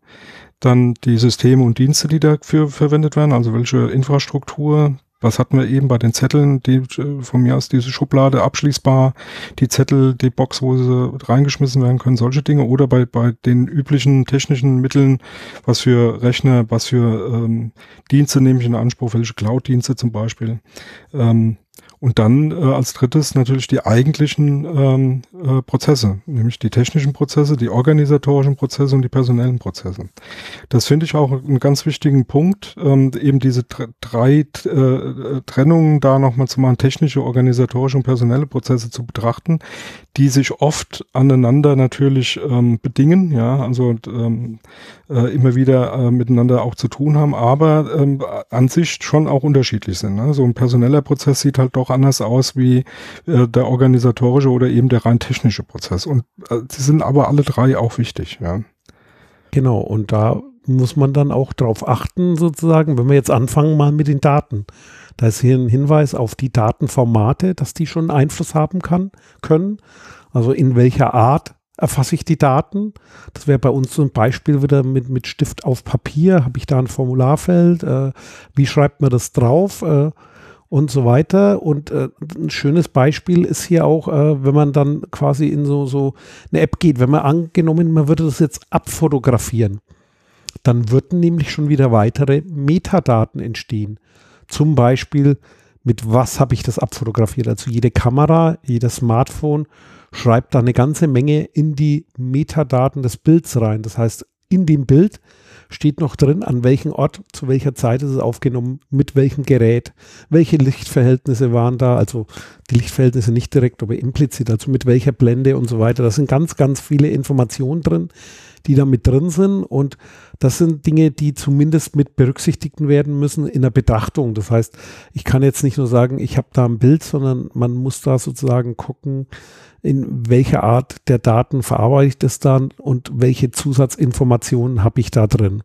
dann die Systeme und Dienste, die dafür verwendet werden, also welche Infrastruktur, was hatten wir eben bei den Zetteln, die äh, von mir aus diese Schublade abschließbar, die Zettel, die Box, wo sie reingeschmissen werden können, solche Dinge oder bei, bei den üblichen technischen Mitteln, was für Rechner, was für ähm, Dienste nehme ich in Anspruch, welche Cloud-Dienste zum Beispiel. Ähm, und dann äh, als drittes natürlich die eigentlichen ähm, äh, Prozesse, nämlich die technischen Prozesse, die organisatorischen Prozesse und die personellen Prozesse. Das finde ich auch einen ganz wichtigen Punkt, ähm, eben diese drei äh, Trennungen da nochmal zu machen, technische, organisatorische und personelle Prozesse zu betrachten, die sich oft aneinander natürlich ähm, bedingen, ja, also ähm, äh, immer wieder äh, miteinander auch zu tun haben, aber ähm, an sich schon auch unterschiedlich sind. Ne? So ein personeller Prozess sieht halt doch anders aus wie äh, der organisatorische oder eben der rein technische Prozess. Und äh, sie sind aber alle drei auch wichtig, ja. Genau, und da muss man dann auch darauf achten, sozusagen, wenn wir jetzt anfangen mal mit den Daten. Da ist hier ein Hinweis auf die Datenformate, dass die schon Einfluss haben kann, können. Also in welcher Art erfasse ich die Daten. Das wäre bei uns so ein Beispiel wieder mit, mit Stift auf Papier. Habe ich da ein Formularfeld? Äh, wie schreibt man das drauf? Äh, und so weiter. Und äh, ein schönes Beispiel ist hier auch, äh, wenn man dann quasi in so, so eine App geht, wenn man angenommen, man würde das jetzt abfotografieren, dann würden nämlich schon wieder weitere Metadaten entstehen. Zum Beispiel, mit was habe ich das abfotografiert? Also jede Kamera, jedes Smartphone schreibt da eine ganze Menge in die Metadaten des Bilds rein. Das heißt, in dem Bild steht noch drin, an welchem Ort, zu welcher Zeit ist es aufgenommen, mit welchem Gerät, welche Lichtverhältnisse waren da, also die Lichtverhältnisse nicht direkt, aber implizit, also mit welcher Blende und so weiter. Da sind ganz, ganz viele Informationen drin, die da mit drin sind und das sind Dinge, die zumindest mit berücksichtigt werden müssen in der Betrachtung. Das heißt, ich kann jetzt nicht nur sagen, ich habe da ein Bild, sondern man muss da sozusagen gucken, in welcher Art der Daten verarbeite ich das dann und welche Zusatzinformationen habe ich da drin.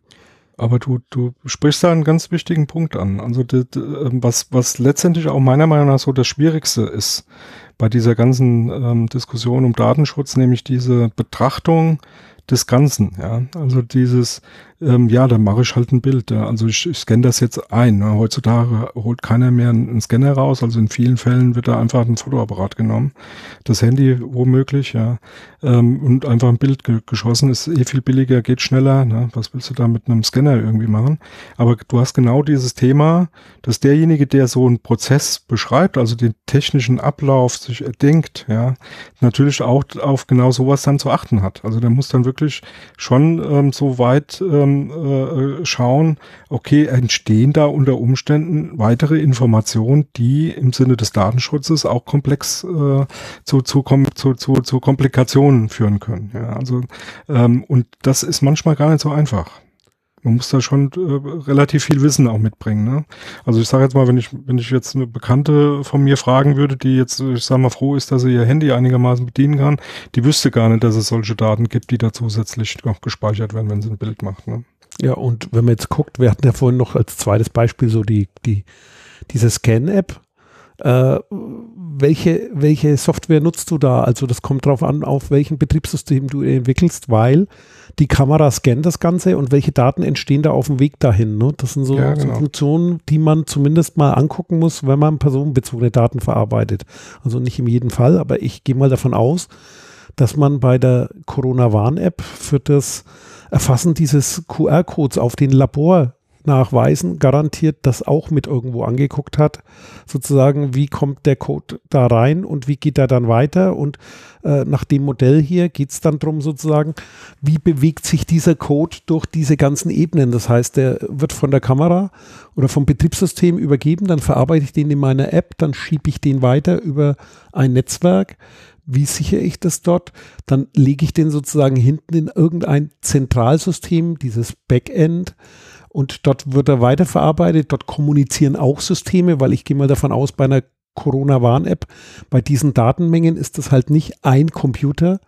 Aber du, du sprichst da einen ganz wichtigen Punkt an. Also die, die, ähm, was, was letztendlich auch meiner Meinung nach so das Schwierigste ist bei dieser ganzen ähm, Diskussion um Datenschutz, nämlich diese Betrachtung des Ganzen. Ja, also dieses ähm, ja, dann mache ich halt ein Bild. Ja. Also ich, ich scanne das jetzt ein. Ne. Heutzutage holt keiner mehr einen, Scanner raus. Also in vielen Fällen wird da einfach ein Fotoapparat genommen. Das Handy womöglich, ja. Ähm, und einfach ein Bild ge geschossen. Ist eh viel billiger, geht schneller. Ne. Was willst du da mit einem Scanner irgendwie machen? Aber du hast genau dieses Thema, dass derjenige, der so einen Prozess beschreibt, also den technischen Ablauf sich erdenkt, ja, natürlich auch auf genau sowas dann zu achten hat. Also der muss dann wirklich schon ähm, so weit ähm, ähm, äh, schauen, okay, entstehen da unter Umständen weitere Informationen, die im Sinne des Datenschutzes auch komplex äh, zu, zu, zu, zu, zu Komplikationen führen können. Ja, also ähm, und das ist manchmal gar nicht so einfach. Man muss da schon äh, relativ viel Wissen auch mitbringen. Ne? Also ich sage jetzt mal, wenn ich, wenn ich jetzt eine Bekannte von mir fragen würde, die jetzt, ich sage mal, froh ist, dass sie ihr Handy einigermaßen bedienen kann, die wüsste gar nicht, dass es solche Daten gibt, die da zusätzlich noch gespeichert werden, wenn sie ein Bild macht. Ne? Ja, und wenn man jetzt guckt, wir hatten ja vorhin noch als zweites Beispiel so die, die, diese Scan-App. Äh, welche, welche Software nutzt du da? Also das kommt darauf an, auf welchem Betriebssystem du entwickelst, weil die Kamera scannt das Ganze und welche Daten entstehen da auf dem Weg dahin. Ne? Das sind so, ja, genau. so, Funktionen, die man zumindest mal angucken muss, wenn man personenbezogene Daten verarbeitet. Also nicht in jedem Fall, aber ich gehe mal davon aus, dass man bei der Corona-Warn-App für das Erfassen dieses QR-Codes auf den Labor nachweisen, garantiert das auch mit irgendwo angeguckt hat. Sozusagen, wie kommt der Code da rein und wie geht er dann weiter? Und äh, nach dem Modell hier geht es dann darum, sozusagen, wie bewegt sich dieser Code durch diese ganzen Ebenen. Das heißt, der wird von der Kamera oder vom Betriebssystem übergeben, dann verarbeite ich den in meiner App, dann schiebe ich den weiter über ein Netzwerk wie sichere ich das dort? Dann lege ich den sozusagen hinten in irgendein Zentralsystem, dieses Backend, und dort wird er weiterverarbeitet. Dort kommunizieren auch Systeme, weil ich gehe mal davon aus, bei einer Corona-Warn-App, bei diesen Datenmengen ist das halt nicht ein Computer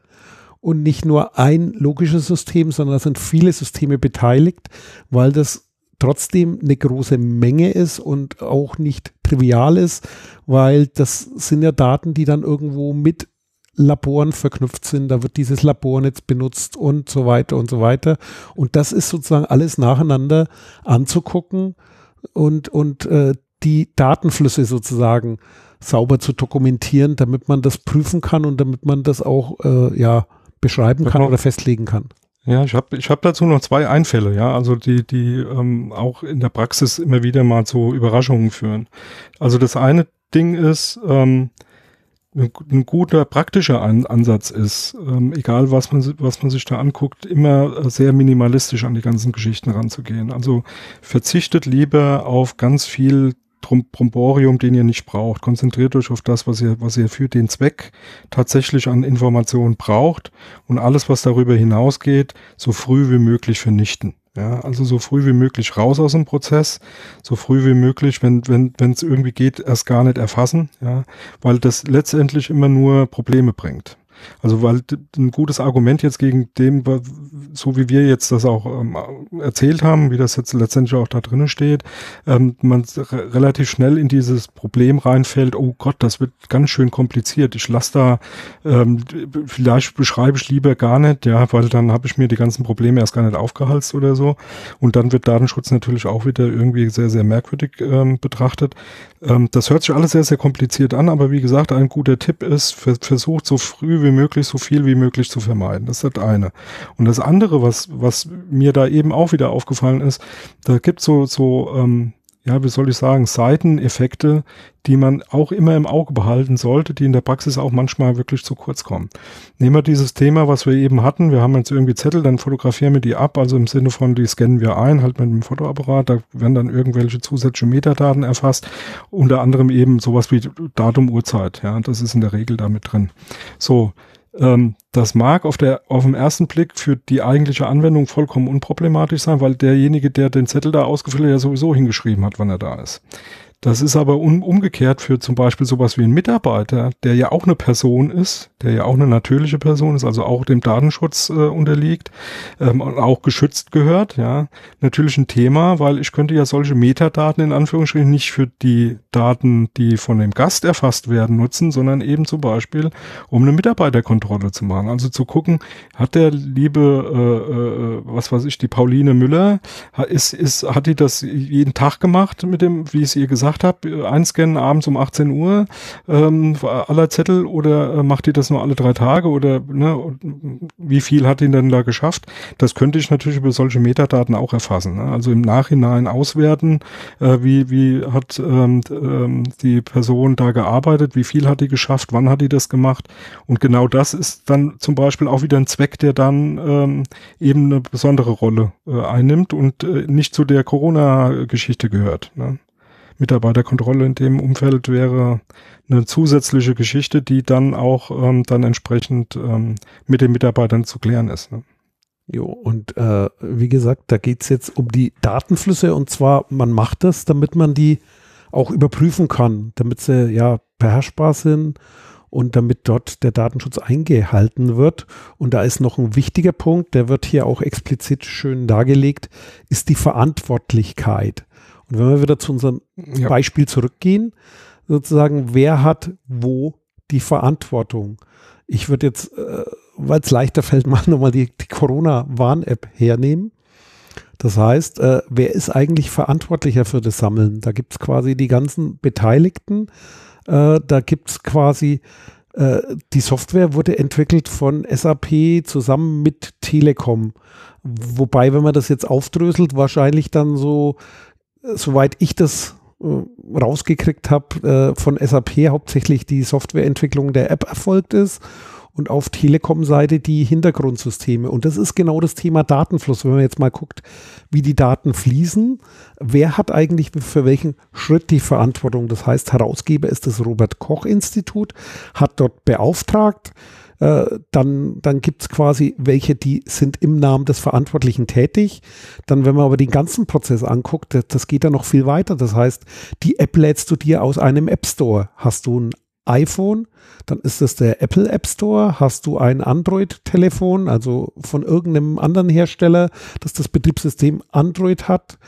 und nicht nur ein logisches System, sondern sind viele Systeme beteiligt, weil das trotzdem eine große Menge ist und auch nicht trivial ist, weil das sind ja Daten, die dann irgendwo mit Laboren verknüpft sind, da wird dieses Labornetz benutzt und so weiter und so weiter. Und das ist sozusagen alles nacheinander anzugucken und, und äh, die Datenflüsse sozusagen sauber zu dokumentieren, damit man das prüfen kann und damit man das auch äh, ja, beschreiben kann oder festlegen kann. Ja, ich habe ich hab dazu noch zwei Einfälle, ja, also die, die ähm, auch in der Praxis immer wieder mal zu Überraschungen führen. Also das eine Ding ist, ähm, ein guter praktischer An Ansatz ist, ähm, egal was man, was man sich da anguckt, immer sehr minimalistisch an die ganzen Geschichten ranzugehen. Also verzichtet lieber auf ganz viel Bromborium, den ihr nicht braucht. Konzentriert euch auf das, was ihr, was ihr für den Zweck tatsächlich an Informationen braucht und alles, was darüber hinausgeht, so früh wie möglich vernichten. Ja, also so früh wie möglich raus aus dem Prozess, so früh wie möglich, wenn wenn wenn es irgendwie geht, erst gar nicht erfassen, ja, weil das letztendlich immer nur Probleme bringt. Also weil ein gutes Argument jetzt gegen dem, so wie wir jetzt das auch ähm, erzählt haben, wie das jetzt letztendlich auch da drinnen steht, ähm, man relativ schnell in dieses Problem reinfällt, oh Gott, das wird ganz schön kompliziert. Ich lasse da, ähm, vielleicht beschreibe ich lieber gar nicht, ja, weil dann habe ich mir die ganzen Probleme erst gar nicht aufgehalst oder so. Und dann wird Datenschutz natürlich auch wieder irgendwie sehr, sehr merkwürdig ähm, betrachtet. Ähm, das hört sich alles sehr, sehr kompliziert an, aber wie gesagt, ein guter Tipp ist, versucht so früh wie möglich so viel wie möglich zu vermeiden. Das ist das eine. Und das andere, was, was mir da eben auch wieder aufgefallen ist, da gibt so, so, ähm, ja, wie soll ich sagen, Seiteneffekte, die man auch immer im Auge behalten sollte, die in der Praxis auch manchmal wirklich zu kurz kommen. Nehmen wir dieses Thema, was wir eben hatten. Wir haben jetzt irgendwie Zettel, dann fotografieren wir die ab, also im Sinne von, die scannen wir ein, halt mit dem Fotoapparat, da werden dann irgendwelche zusätzliche Metadaten erfasst, unter anderem eben sowas wie Datum, Uhrzeit, ja, das ist in der Regel damit drin. So, ähm, das mag auf, der, auf den ersten Blick für die eigentliche Anwendung vollkommen unproblematisch sein, weil derjenige, der den Zettel da ausgefüllt hat, ja sowieso hingeschrieben hat, wann er da ist. Das ist aber um, umgekehrt für zum Beispiel sowas wie ein Mitarbeiter, der ja auch eine Person ist, der ja auch eine natürliche Person ist, also auch dem Datenschutz äh, unterliegt ähm, und auch geschützt gehört, ja, natürlich ein Thema, weil ich könnte ja solche Metadaten in Anführungsstrichen nicht für die Daten, die von dem Gast erfasst werden, nutzen, sondern eben zum Beispiel, um eine Mitarbeiterkontrolle zu machen. Also zu gucken, hat der liebe, äh, äh, was weiß ich, die Pauline Müller, ist, ist, hat die das jeden Tag gemacht mit dem, wie es ihr gesagt gesagt habe, einscannen abends um 18 Uhr ähm, aller Zettel oder äh, macht ihr das nur alle drei Tage oder ne, wie viel hat ihn denn da geschafft? Das könnte ich natürlich über solche Metadaten auch erfassen. Ne? Also im Nachhinein auswerten, äh, wie, wie hat ähm, ähm, die Person da gearbeitet, wie viel hat die geschafft, wann hat die das gemacht und genau das ist dann zum Beispiel auch wieder ein Zweck, der dann ähm, eben eine besondere Rolle äh, einnimmt und äh, nicht zu der Corona-Geschichte gehört. Ne? Mitarbeiterkontrolle in dem Umfeld wäre eine zusätzliche Geschichte, die dann auch ähm, dann entsprechend ähm, mit den Mitarbeitern zu klären ist. Ne? Jo, und äh, wie gesagt, da geht es jetzt um die Datenflüsse und zwar, man macht das, damit man die auch überprüfen kann, damit sie ja beherrschbar sind und damit dort der Datenschutz eingehalten wird. Und da ist noch ein wichtiger Punkt, der wird hier auch explizit schön dargelegt, ist die Verantwortlichkeit. Und wenn wir wieder zu unserem ja. Beispiel zurückgehen, sozusagen, wer hat wo die Verantwortung? Ich würde jetzt, äh, weil es leichter fällt, [LAUGHS] mal nochmal die, die Corona-Warn-App hernehmen. Das heißt, äh, wer ist eigentlich verantwortlicher für das Sammeln? Da gibt es quasi die ganzen Beteiligten. Äh, da gibt es quasi Äh, die Software wurde entwickelt von SAP zusammen mit Telekom. Wobei, wenn man das jetzt aufdröselt, wahrscheinlich dann so, soweit ich das äh, rausgekriegt habe, äh, von SAP hauptsächlich die Softwareentwicklung der App erfolgt ist und auf Telekom-Seite die Hintergrundsysteme. Und das ist genau das Thema Datenfluss. Wenn man jetzt mal guckt, wie die Daten fließen, wer hat eigentlich für welchen Schritt die Verantwortung? Das heißt, Herausgeber ist das Robert Koch Institut, hat dort beauftragt, äh, dann, gibt es quasi welche, die sind im Namen des Verantwortlichen tätig. Dann, wenn man aber den ganzen Prozess anguckt, das, das geht dann noch viel weiter. Das heißt, die App lädst du dir aus einem App Store. Hast du ein iPhone, dann ist das der Apple App Store. Hast du ein Android-Telefon, also von irgendeinem anderen Hersteller, das das Betriebssystem Android hat,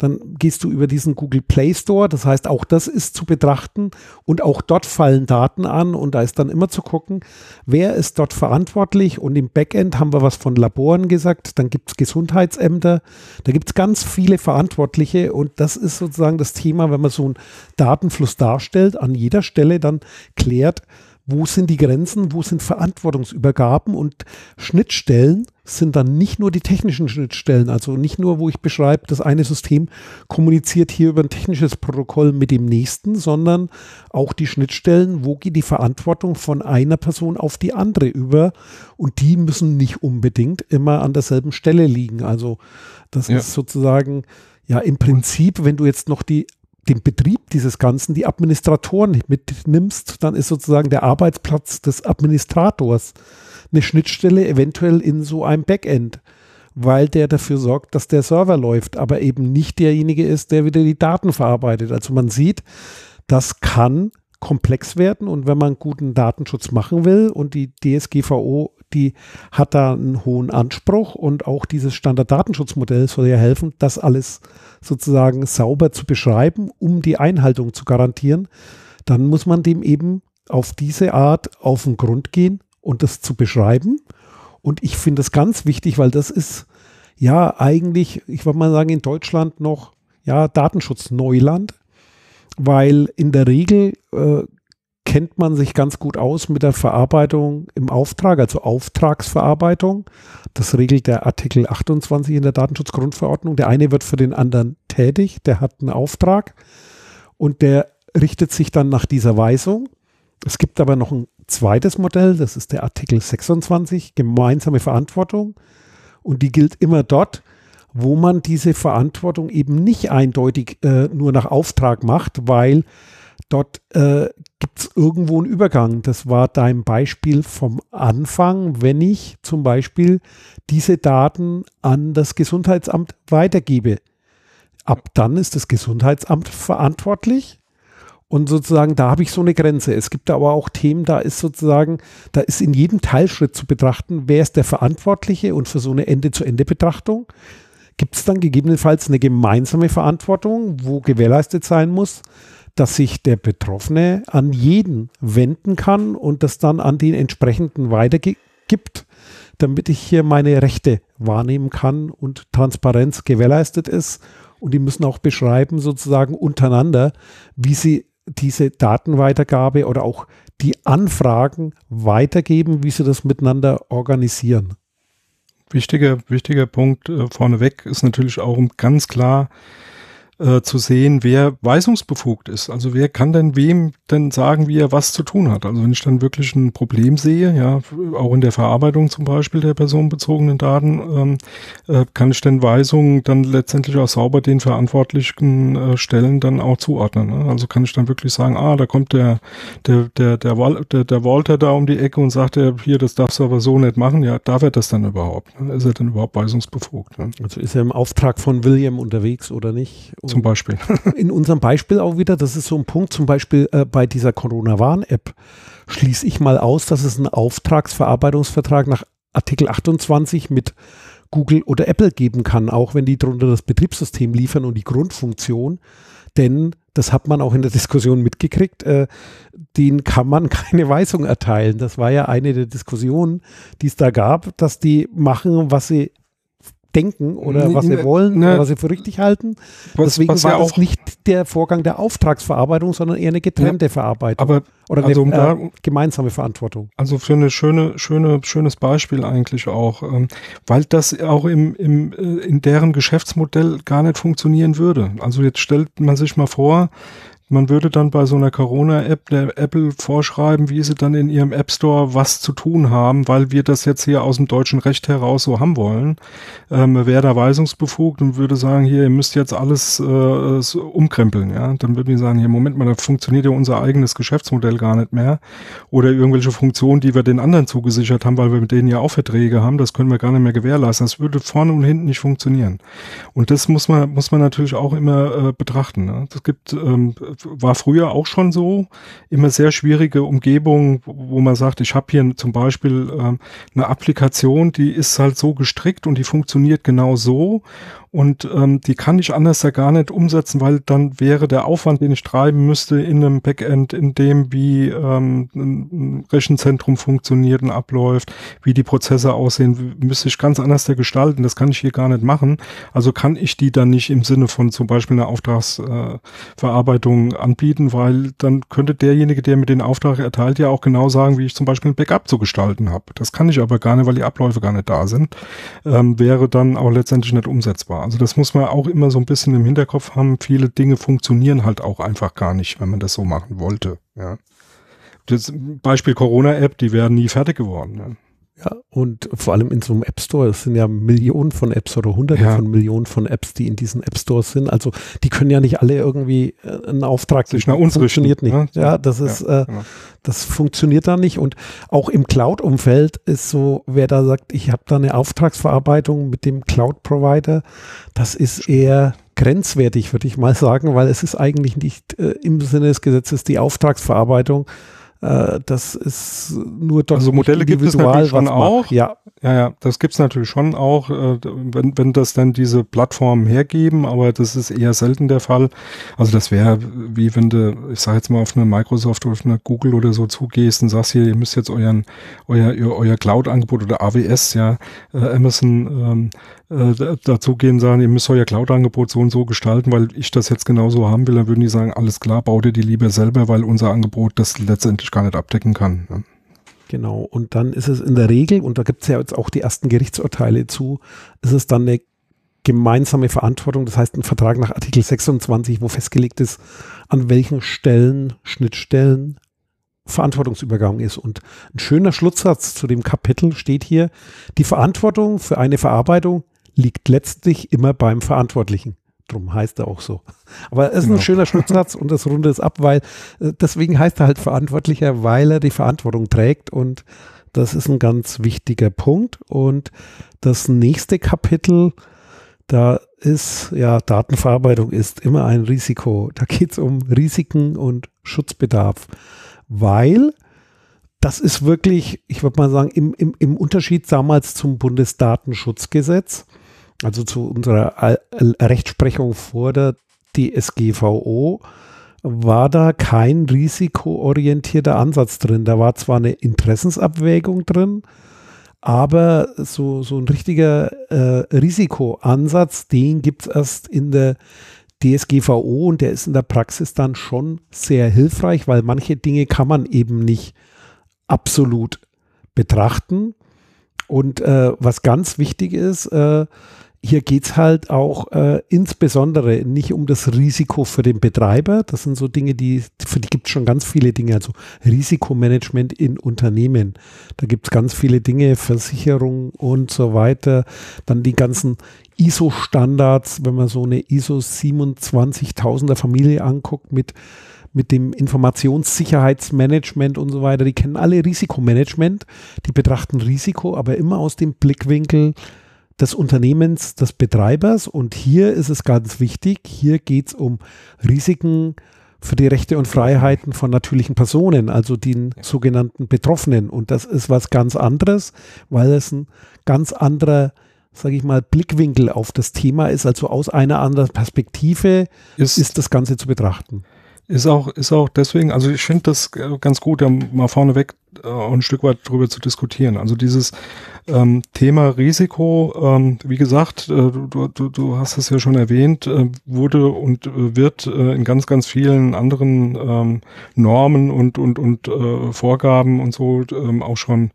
dann gehst du über diesen Google Play Store. Das heißt, auch das ist zu betrachten und auch dort fallen Daten an und da ist dann immer zu gucken, wer ist dort verantwortlich. Und im Backend haben wir was von Laboren gesagt, dann gibt es Gesundheitsämter, da gibt es ganz viele Verantwortliche und das ist sozusagen das Thema, wenn man so einen Datenfluss darstellt, an jeder Stelle dann klärt, wo sind die Grenzen, wo sind Verantwortungsübergaben und Schnittstellen sind dann nicht nur die technischen Schnittstellen, also nicht nur, wo ich beschreibe, das eine System kommuniziert hier über ein technisches Protokoll mit dem nächsten, sondern auch die Schnittstellen, wo geht die Verantwortung von einer Person auf die andere über und die müssen nicht unbedingt immer an derselben Stelle liegen. Also das ja. ist sozusagen ja im Prinzip, wenn du jetzt noch die den Betrieb dieses Ganzen, die Administratoren mitnimmst, dann ist sozusagen der Arbeitsplatz des Administrators eine Schnittstelle eventuell in so einem Backend, weil der dafür sorgt, dass der Server läuft, aber eben nicht derjenige ist, der wieder die Daten verarbeitet. Also man sieht, das kann komplex werden und wenn man guten Datenschutz machen will und die DSGVO, die hat da einen hohen Anspruch und auch dieses Standarddatenschutzmodell soll ja helfen, das alles sozusagen sauber zu beschreiben, um die Einhaltung zu garantieren, dann muss man dem eben auf diese Art auf den Grund gehen und das zu beschreiben. Und ich finde das ganz wichtig, weil das ist ja eigentlich, ich würde mal sagen, in Deutschland noch ja Datenschutz Neuland weil in der Regel äh, kennt man sich ganz gut aus mit der Verarbeitung im Auftrag, also Auftragsverarbeitung. Das regelt der Artikel 28 in der Datenschutzgrundverordnung. Der eine wird für den anderen tätig, der hat einen Auftrag und der richtet sich dann nach dieser Weisung. Es gibt aber noch ein zweites Modell, das ist der Artikel 26, gemeinsame Verantwortung. Und die gilt immer dort, wo man diese Verantwortung eben nicht eindeutig äh, nur nach Auftrag macht, weil dort äh, gibt es irgendwo einen Übergang. Das war dein Beispiel vom Anfang, wenn ich zum Beispiel diese Daten an das Gesundheitsamt weitergebe. Ab dann ist das Gesundheitsamt verantwortlich. Und sozusagen, da habe ich so eine Grenze. Es gibt aber auch Themen, da ist sozusagen, da ist in jedem Teilschritt zu betrachten, wer ist der Verantwortliche und für so eine Ende-zu-Ende-Betrachtung gibt es dann gegebenenfalls eine gemeinsame Verantwortung, wo gewährleistet sein muss, dass sich der Betroffene an jeden wenden kann und das dann an den entsprechenden weitergibt, damit ich hier meine Rechte wahrnehmen kann und Transparenz gewährleistet ist. Und die müssen auch beschreiben, sozusagen untereinander, wie sie diese Datenweitergabe oder auch die Anfragen weitergeben, wie sie das miteinander organisieren. Wichtiger, wichtiger Punkt äh, vorneweg ist natürlich auch ganz klar äh, zu sehen, wer weisungsbefugt ist. Also wer kann denn wem denn sagen, wie er was zu tun hat? Also wenn ich dann wirklich ein Problem sehe, ja, auch in der Verarbeitung zum Beispiel der personenbezogenen Daten, ähm, äh, kann ich denn Weisungen dann letztendlich auch sauber den verantwortlichen äh, Stellen dann auch zuordnen. Ne? Also kann ich dann wirklich sagen, ah, da kommt der, der, der, der, der, der Walter da um die Ecke und sagt, er, hier, das darfst du aber so nicht machen. Ja, darf er das dann überhaupt? Ne? Ist er denn überhaupt weisungsbefugt? Ne? Also ist er im Auftrag von William unterwegs oder nicht? Zum Beispiel. [LAUGHS] In unserem Beispiel auch wieder, das ist so ein Punkt, zum Beispiel äh, bei dieser Corona-Warn-App schließe ich mal aus, dass es einen Auftragsverarbeitungsvertrag nach Artikel 28 mit Google oder Apple geben kann, auch wenn die darunter das Betriebssystem liefern und die Grundfunktion. Denn das hat man auch in der Diskussion mitgekriegt, äh, denen kann man [LAUGHS] keine Weisung erteilen. Das war ja eine der Diskussionen, die es da gab, dass die machen, was sie denken oder was sie wollen ne, oder was sie für richtig halten. Was- Deswegen was war ja das auch- nicht der Vorgang der Auftragsverarbeitung, sondern eher eine getrennte Verarbeitung Aber oder also um eine da- äh, gemeinsame Verantwortung. Also für eine schöne, schöne, schönes Beispiel eigentlich auch, ähm, weil das auch im, im, äh, in deren Geschäftsmodell gar nicht funktionieren würde. Also jetzt stellt man sich mal vor, man würde dann bei so einer Corona-App der Apple vorschreiben, wie sie dann in ihrem App Store was zu tun haben, weil wir das jetzt hier aus dem deutschen Recht heraus so haben wollen. Ähm, wäre da weisungsbefugt und würde sagen, hier, ihr müsst jetzt alles äh, umkrempeln, ja. Dann würden die sagen, hier, Moment mal, da funktioniert ja unser eigenes Geschäftsmodell gar nicht mehr. Oder irgendwelche Funktionen, die wir den anderen zugesichert haben, weil wir mit denen ja auch Verträge haben, das können wir gar nicht mehr gewährleisten. Das würde vorne und hinten nicht funktionieren. Und das muss man, muss man natürlich auch immer äh, betrachten. Ne? Das gibt, ähm, war früher auch schon so, immer sehr schwierige Umgebungen, wo wo man sagt, ich habe hier zum Beispiel ähm, eine Applikation, die ist halt so gestrickt und die funktioniert genau so und ähm, die kann ich anders ja gar nicht umsetzen, weil dann wäre der Aufwand, den ich treiben müsste in einem Backend, in dem wie ähm, ein Rechenzentrum funktioniert und abläuft, wie die Prozesse aussehen, müsste ich ganz anders da gestalten. Das kann ich hier gar nicht machen. Also kann ich die dann nicht im Sinne von zum Beispiel einer Auftragsverarbeitung äh, anbieten, weil dann könnte derjenige, der mir den Auftrag erteilt, ja auch genau sagen, wie ich zum Beispiel ein Backup zu gestalten habe. Das kann ich aber gar nicht, weil die Abläufe gar nicht da sind. Ähm, wäre dann auch letztendlich nicht umsetzbar. Also das muss man auch immer so ein bisschen im Hinterkopf haben. Viele Dinge funktionieren halt auch einfach gar nicht, wenn man das so machen wollte. Ja. Das Beispiel Corona-App, die wären nie fertig geworden. Ne? Ja, und vor allem in so einem App Store, es sind ja Millionen von Apps oder hunderte Ja. von Millionen von Apps, die in diesen App Stores sind. Also die können ja nicht alle irgendwie äh, einen Auftrag Sich nach uns funktioniert richten, nicht. ne? Ja, das ist, äh, genau. das funktioniert da nicht. Und auch im Cloud-Umfeld ist so, wer da sagt, ich habe da eine Auftragsverarbeitung mit dem Cloud-Provider, das ist eher grenzwertig, würde ich mal sagen, weil es ist eigentlich nicht äh, im Sinne des Gesetzes die Auftragsverarbeitung. Äh, das ist nur dort Also Modelle gibt es natürlich schon auch. macht. Ja, Ja, ja, das gibt's natürlich schon auch, äh, wenn, wenn das dann diese Plattformen hergeben, aber das ist eher selten der Fall. Also das wäre wie wenn du, ich sage jetzt mal, auf eine Microsoft oder auf eine Google oder so zugehst und sagst hier, ihr müsst jetzt euren, euer, euer, Cloud-Angebot oder AWS, ja, äh, Amazon ähm, äh, da- dazu gehen und sagen, ihr müsst euer Cloud-Angebot so und so gestalten, weil ich das jetzt genauso haben will, dann würden die sagen, alles klar, bau dir die lieber selber, weil unser Angebot das letztendlich gar nicht abdecken kann. Ne? Genau, und dann ist es in der Regel, und da gibt es ja jetzt auch die ersten Gerichtsurteile zu, ist es dann eine gemeinsame Verantwortung, das heißt ein Vertrag nach Artikel 26, wo festgelegt ist, an welchen Stellen, Schnittstellen Verantwortungsübergang ist. Und ein schöner Schlusssatz zu dem Kapitel steht hier, die Verantwortung für eine Verarbeitung liegt letztlich immer beim Verantwortlichen. Drum heißt er auch so. Aber es ist Genau. ein schöner Schlusssatz und das rundet es ab, weil äh, deswegen heißt er halt Verantwortlicher, weil er die Verantwortung trägt und das ist ein ganz wichtiger Punkt. Und das nächste Kapitel, da ist, ja, Datenverarbeitung ist immer ein Risiko. Da geht es um Risiken und Schutzbedarf, weil das ist wirklich, ich würde mal sagen, im, im, im Unterschied damals zum Bundesdatenschutzgesetz, also zu unserer Rechtsprechung vor der DSGVO, war da kein risikoorientierter Ansatz drin. Da war zwar eine Interessensabwägung drin, aber so, so ein richtiger äh, Risikoansatz, den gibt es erst in der DSGVO und der ist in der Praxis dann schon sehr hilfreich, weil manche Dinge kann man eben nicht absolut betrachten. Und äh, was ganz wichtig ist, äh, hier geht es halt auch äh, insbesondere nicht um das Risiko für den Betreiber. Das sind so Dinge, die, für die gibt es schon ganz viele Dinge, also Risikomanagement in Unternehmen. Da gibt es ganz viele Dinge, Versicherung und so weiter. Dann die ganzen ISO-Standards, wenn man so eine ISO 27000er Familie anguckt mit mit dem Informationssicherheitsmanagement und so weiter, die kennen alle Risikomanagement, die betrachten Risiko, aber immer aus dem Blickwinkel des Unternehmens, des Betreibers. Und hier ist es ganz wichtig, hier geht es um Risiken für die Rechte und Freiheiten von natürlichen Personen, also den sogenannten Betroffenen. Und das ist was ganz anderes, weil es ein ganz anderer, sage ich mal, Blickwinkel auf das Thema ist, also aus einer anderen Perspektive Ist, ist das Ganze zu betrachten. Ist auch, ist auch deswegen, also ich finde das äh, ganz gut, ja, mal vorneweg auch ein Stück weit darüber zu diskutieren. Also dieses ähm, Thema Risiko, ähm, wie gesagt, äh, du, du, du hast es ja schon erwähnt, äh, wurde und äh, wird äh, in ganz, ganz vielen anderen ähm, Normen und, und, und äh, Vorgaben und so ähm, auch schon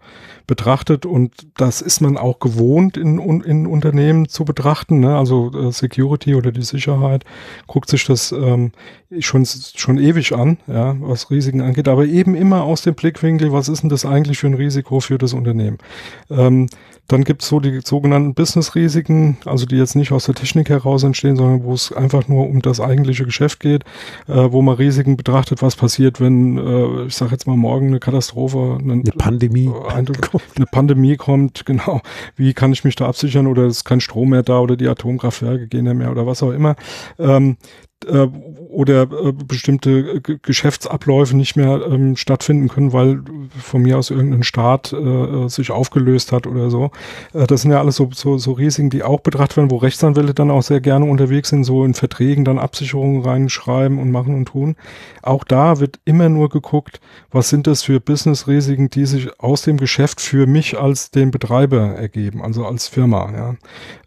betrachtet und das ist man auch gewohnt in, in Unternehmen zu betrachten. Ne? Also äh, Security oder die Sicherheit guckt sich das ähm, schon, schon ewig an, ja, was Risiken angeht, aber eben immer aus dem Blickwinkel, was ist denn das eigentlich für ein Risiko für das Unternehmen? Ähm, dann gibt es so die sogenannten Business-Risiken, also die jetzt nicht aus der Technik heraus entstehen, sondern wo es einfach nur um das eigentliche Geschäft geht, äh, wo man Risiken betrachtet, was passiert, wenn, äh, ich sage jetzt mal morgen eine Katastrophe, eine, eine Pandemie, eine, [LAUGHS] eine Pandemie kommt, genau. Wie kann ich mich da absichern oder es ist kein Strom mehr da oder die Atomkraftwerke gehen ja mehr oder was auch immer. Ähm, äh, oder äh, bestimmte G Geschäftsabläufe nicht mehr ähm, stattfinden können, weil von mir aus irgendein Staat äh, äh, sich aufgelöst hat oder so. Äh, das sind ja alles so, so, so Risiken, die auch betrachtet werden, wo Rechtsanwälte dann auch sehr gerne unterwegs sind, so in Verträgen dann Absicherungen reinschreiben und machen und tun. Auch da wird immer nur geguckt, was sind das für Business-Risiken, die sich aus dem Geschäft für mich als den Betreiber ergeben, also als Firma. Ja.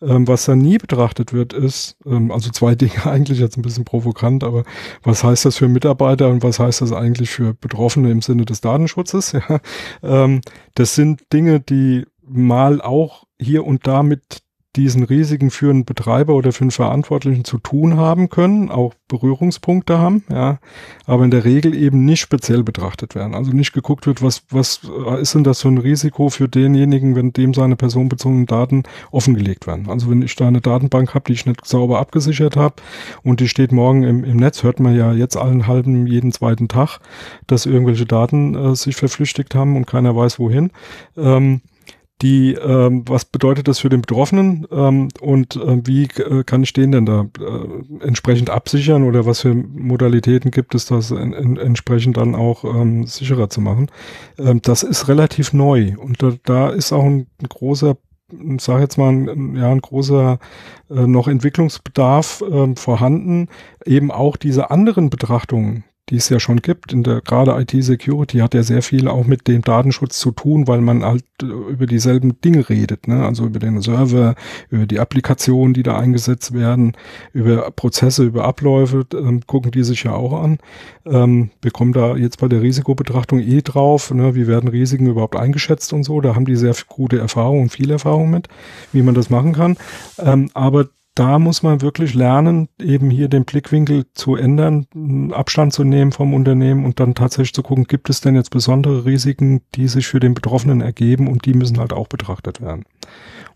Ähm, was da nie betrachtet wird, ist, ähm, also zwei [LAUGHS] Dinge eigentlich jetzt ein bisschen provokant, aber was heißt das für Mitarbeiter und was heißt das eigentlich für Betroffene im Sinne des Datenschutzes? [LAUGHS] Ja, ähm, das sind Dinge, die mal auch hier und da mit diesen Risiken für einen Betreiber oder für einen Verantwortlichen zu tun haben können, auch Berührungspunkte haben, ja, aber in der Regel eben nicht speziell betrachtet werden. Also nicht geguckt wird, was, was ist denn das für ein Risiko für denjenigen, wenn dem seine personenbezogenen Daten offengelegt werden. Also wenn ich da eine Datenbank habe, die ich nicht sauber abgesichert habe und die steht morgen im, im Netz, hört man ja jetzt allen halben jeden zweiten Tag, dass irgendwelche Daten äh, sich verflüchtigt haben und keiner weiß wohin. Ähm, die, ähm, was bedeutet das für den Betroffenen? Ähm, und äh, wie äh, kann ich den denn da äh, entsprechend absichern? Oder was für Modalitäten gibt es, das in, in, entsprechend dann auch ähm, sicherer zu machen? Ähm, das ist relativ neu. Und da, da ist auch ein, ein großer ich sage jetzt mal, ein, ja, ein großer äh, noch Entwicklungsbedarf äh, vorhanden, eben auch diese anderen Betrachtungen, die es ja schon gibt. In der gerade IT-Security hat ja sehr viel auch mit dem Datenschutz zu tun, weil man halt äh, über dieselben Dinge redet, ne? Also über den Server, über die Applikationen, die da eingesetzt werden, über Prozesse, über Abläufe, ähm, gucken die sich ja auch an. Ähm, wir kommen da jetzt bei der Risikobetrachtung eh drauf, ne? wie werden Risiken überhaupt eingeschätzt und so. Da haben die sehr gute Erfahrung und viel Erfahrung mit, wie man das machen kann. Ähm, aber da muss man wirklich lernen, eben hier den Blickwinkel zu ändern, Abstand zu nehmen vom Unternehmen und dann tatsächlich zu gucken, gibt es denn jetzt besondere Risiken, die sich für den Betroffenen ergeben und die müssen halt auch betrachtet werden.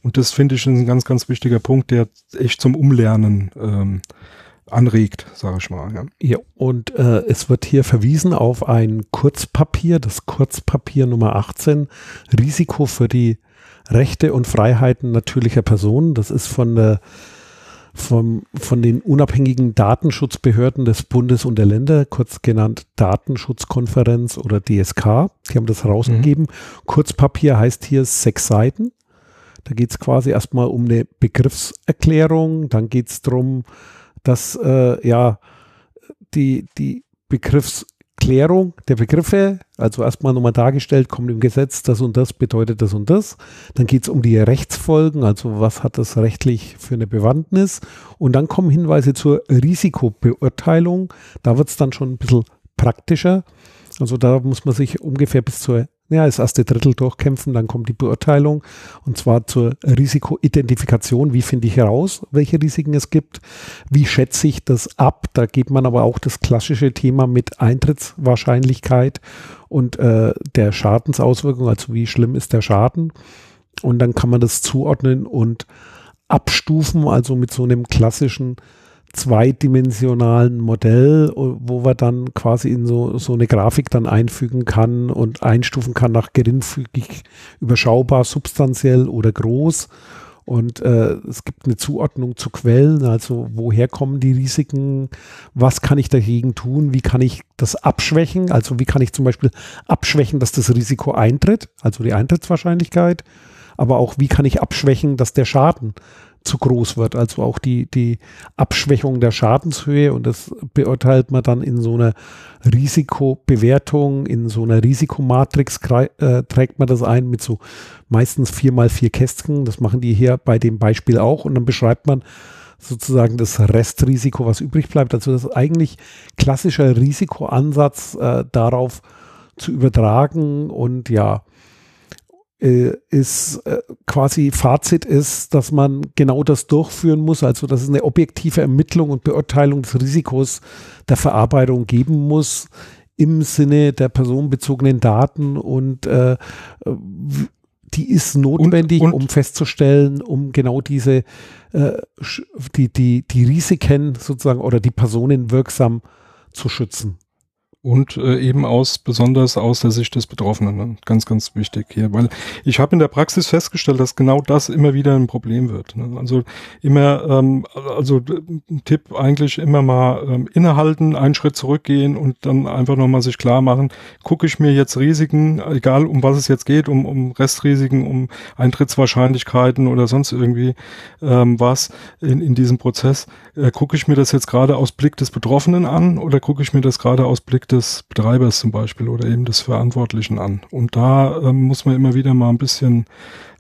Und das finde ich ein ganz, ganz wichtiger Punkt, der echt zum Umlernen ähm, anregt, sage ich mal. Ja, ja und äh, es wird hier verwiesen auf ein Kurzpapier, das Kurzpapier Nummer 18, Risiko für die Rechte und Freiheiten natürlicher Personen. Das ist von der vom, von den unabhängigen Datenschutzbehörden des Bundes und der Länder, kurz genannt Datenschutzkonferenz oder DSK. Die haben das rausgegeben. Mhm. Kurzpapier heißt hier sechs Seiten. Da geht es quasi erstmal um eine Begriffserklärung. Dann geht es darum, dass äh, ja die, die Begriffs Klärung der Begriffe, also erstmal nochmal dargestellt, kommt im Gesetz, das und das bedeutet das und das. Dann geht es um die Rechtsfolgen, also was hat das rechtlich für eine Bewandtnis. Und dann kommen Hinweise zur Risikobeurteilung. Da wird es dann schon ein bisschen praktischer. Also da muss man sich ungefähr bis zur ja, das erste Drittel durchkämpfen, dann kommt die Beurteilung und zwar zur Risikoidentifikation. Wie finde ich heraus, welche Risiken es gibt? Wie schätze ich das ab? Da geht man aber auch das klassische Thema mit Eintrittswahrscheinlichkeit und äh, der Schadensauswirkung, also wie schlimm ist der Schaden? Und dann kann man das zuordnen und abstufen, also mit so einem klassischen zweidimensionalen Modell, wo man dann quasi in so, so eine Grafik dann einfügen kann und einstufen kann nach geringfügig, überschaubar, substanziell oder groß. Und äh, es gibt eine Zuordnung zu Quellen, also woher kommen die Risiken, was kann ich dagegen tun, wie kann ich das abschwächen, also wie kann ich zum Beispiel abschwächen, dass das Risiko eintritt, also die Eintrittswahrscheinlichkeit, aber auch wie kann ich abschwächen, dass der Schaden zu groß wird. Also auch die, die Abschwächung der Schadenshöhe und das beurteilt man dann in so einer Risikobewertung, in so einer Risikomatrix äh, trägt man das ein mit so meistens vier mal vier Kästchen. Das machen die hier bei dem Beispiel auch und dann beschreibt man sozusagen das Restrisiko, was übrig bleibt. Also das ist eigentlich klassischer Risikoansatz äh, darauf zu übertragen und ja, ist äh, quasi Fazit ist, dass man genau das durchführen muss, also dass es eine objektive Ermittlung und Beurteilung des Risikos der Verarbeitung geben muss im Sinne der personenbezogenen Daten und äh, die ist notwendig, und, und, um festzustellen, um genau diese äh, die, die, die Risiken sozusagen oder die Personen wirksam zu schützen und äh, eben aus besonders aus der Sicht des Betroffenen. Ne? Ganz, ganz wichtig hier, weil ich habe in der Praxis festgestellt, dass genau das immer wieder ein Problem wird. Ne? Also immer, ähm, also Tipp eigentlich immer mal ähm, innehalten, einen Schritt zurückgehen und dann einfach nochmal sich klar machen, gucke ich mir jetzt Risiken, egal um was es jetzt geht, um, um Restrisiken, um Eintrittswahrscheinlichkeiten oder sonst irgendwie ähm, was in, in diesem Prozess, äh, gucke ich mir das jetzt gerade aus Blick des Betroffenen an oder gucke ich mir das gerade aus Blick des Betreibers zum Beispiel oder eben des Verantwortlichen an. Und da ähm, muss man immer wieder mal ein bisschen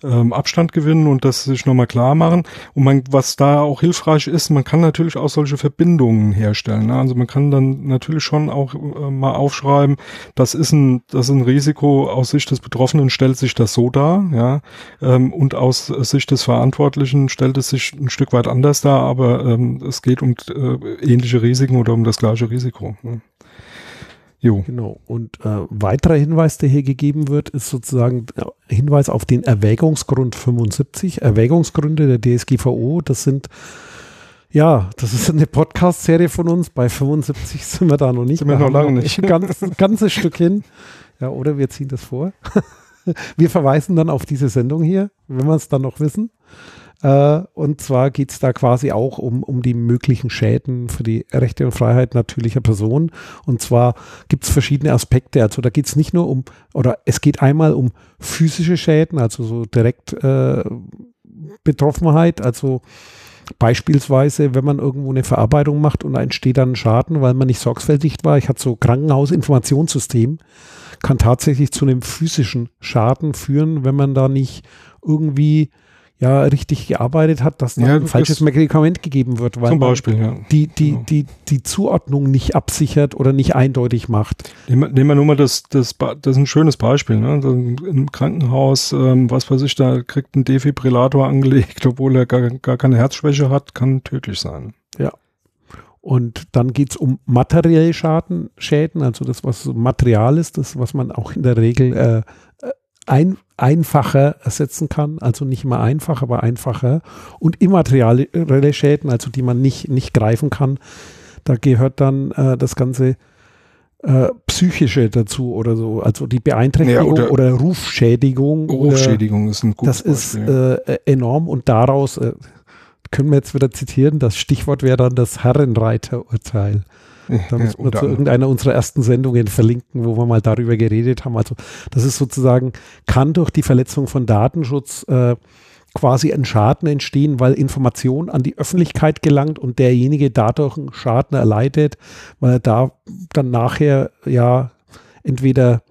ähm, Abstand gewinnen und das sich nochmal klar machen. Und man, was da auch hilfreich ist, man kann natürlich auch solche Verbindungen herstellen. Ne? Also man kann dann natürlich schon auch äh, mal aufschreiben, das ist ein, das ist ein Risiko aus Sicht des Betroffenen stellt sich das so dar, ja, ähm, und aus Sicht des Verantwortlichen stellt es sich ein Stück weit anders dar, aber ähm, es geht um äh, ähnliche Risiken oder um das gleiche Risiko. Ne? Jo. Genau. Und äh, weiterer Hinweis, der hier gegeben wird, ist sozusagen äh, Hinweis auf den Erwägungsgrund 75. Erwägungsgründe der DSGVO, das sind ja, das ist eine Podcast-Serie von uns. Bei 75 sind wir da noch nicht. Sind wir, wir noch lange nicht. Ein ganz, ganzes Stück hin. Ja, oder wir ziehen das vor. [LAUGHS] wir verweisen dann auf diese Sendung hier, wenn wir es dann noch wissen. Äh, und zwar geht es da quasi auch um, um die möglichen Schäden für die Rechte und Freiheit natürlicher Personen. Und zwar gibt es verschiedene Aspekte. Also da geht es nicht nur um, oder es geht einmal um physische Schäden, also so direkt äh, Betroffenheit, also Beispielsweise, wenn man irgendwo eine Verarbeitung macht und entsteht dann Schaden, weil man nicht sorgfältig war. Ich hatte so Krankenhausinformationssystem, kann tatsächlich zu einem physischen Schaden führen, wenn man da nicht irgendwie ja richtig gearbeitet hat, dass ja, ein falsches Medikament gegeben wird, weil zum Beispiel, ja. die, die, genau. die, die Zuordnung nicht absichert oder nicht eindeutig macht. Nehmen wir nur mal das, das, das ist ein schönes Beispiel. Ne? Im Krankenhaus, ähm, was weiß ich, da kriegt ein Defibrillator angelegt, obwohl er gar, gar keine Herzschwäche hat, kann tödlich sein. Ja. Und dann geht es um materielle Schaden, Schäden, also das, was Material ist, das, was man auch in der Regel äh ein, einfacher ersetzen kann, also nicht immer einfach, aber einfacher und immaterielle Schäden, also die man nicht, nicht greifen kann. Da gehört dann äh, das ganze äh, psychische dazu oder so, also die Beeinträchtigung ja, oder, oder, Rufschädigung. Rufschädigung oder, ist ein gutes Das Beispiel. ist äh, enorm und daraus äh, können wir jetzt wieder zitieren, das Stichwort wäre dann das Herrenreiterurteil. Da müssen wir zu irgendeiner unserer ersten Sendungen verlinken, wo wir mal darüber geredet haben. Also das ist sozusagen, kann durch die Verletzung von Datenschutz äh, quasi ein Schaden entstehen, weil Information an die Öffentlichkeit gelangt und derjenige dadurch einen Schaden erleidet, weil er da dann nachher ja entweder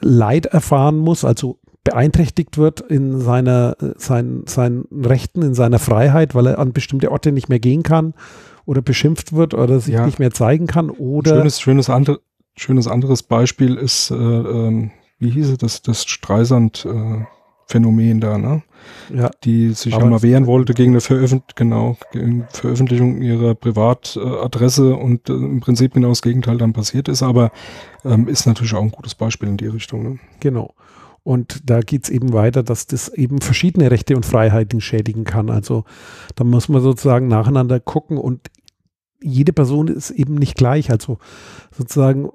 Leid erfahren muss, also beeinträchtigt wird in seiner, sein, seinen Rechten, in seiner Freiheit, weil er an bestimmte Orte nicht mehr gehen kann oder beschimpft wird oder sich ja. nicht mehr zeigen kann oder schönes schönes andere, schönes anderes Beispiel ist äh, äh, wie hieß es das das Streisand äh, Phänomen da, ne? Ja. Die sich ja mal wehren wollte gegen eine Veröffent genau, gegen Veröffentlichung ihrer Privatadresse und äh, im Prinzip genau das Gegenteil dann passiert ist, aber ähm, ist natürlich auch ein gutes Beispiel in die Richtung. Ne? Genau. Und da geht es eben weiter, dass das eben verschiedene Rechte und Freiheiten schädigen kann. Also da muss man sozusagen nacheinander gucken und jede Person ist eben nicht gleich. Also sozusagen,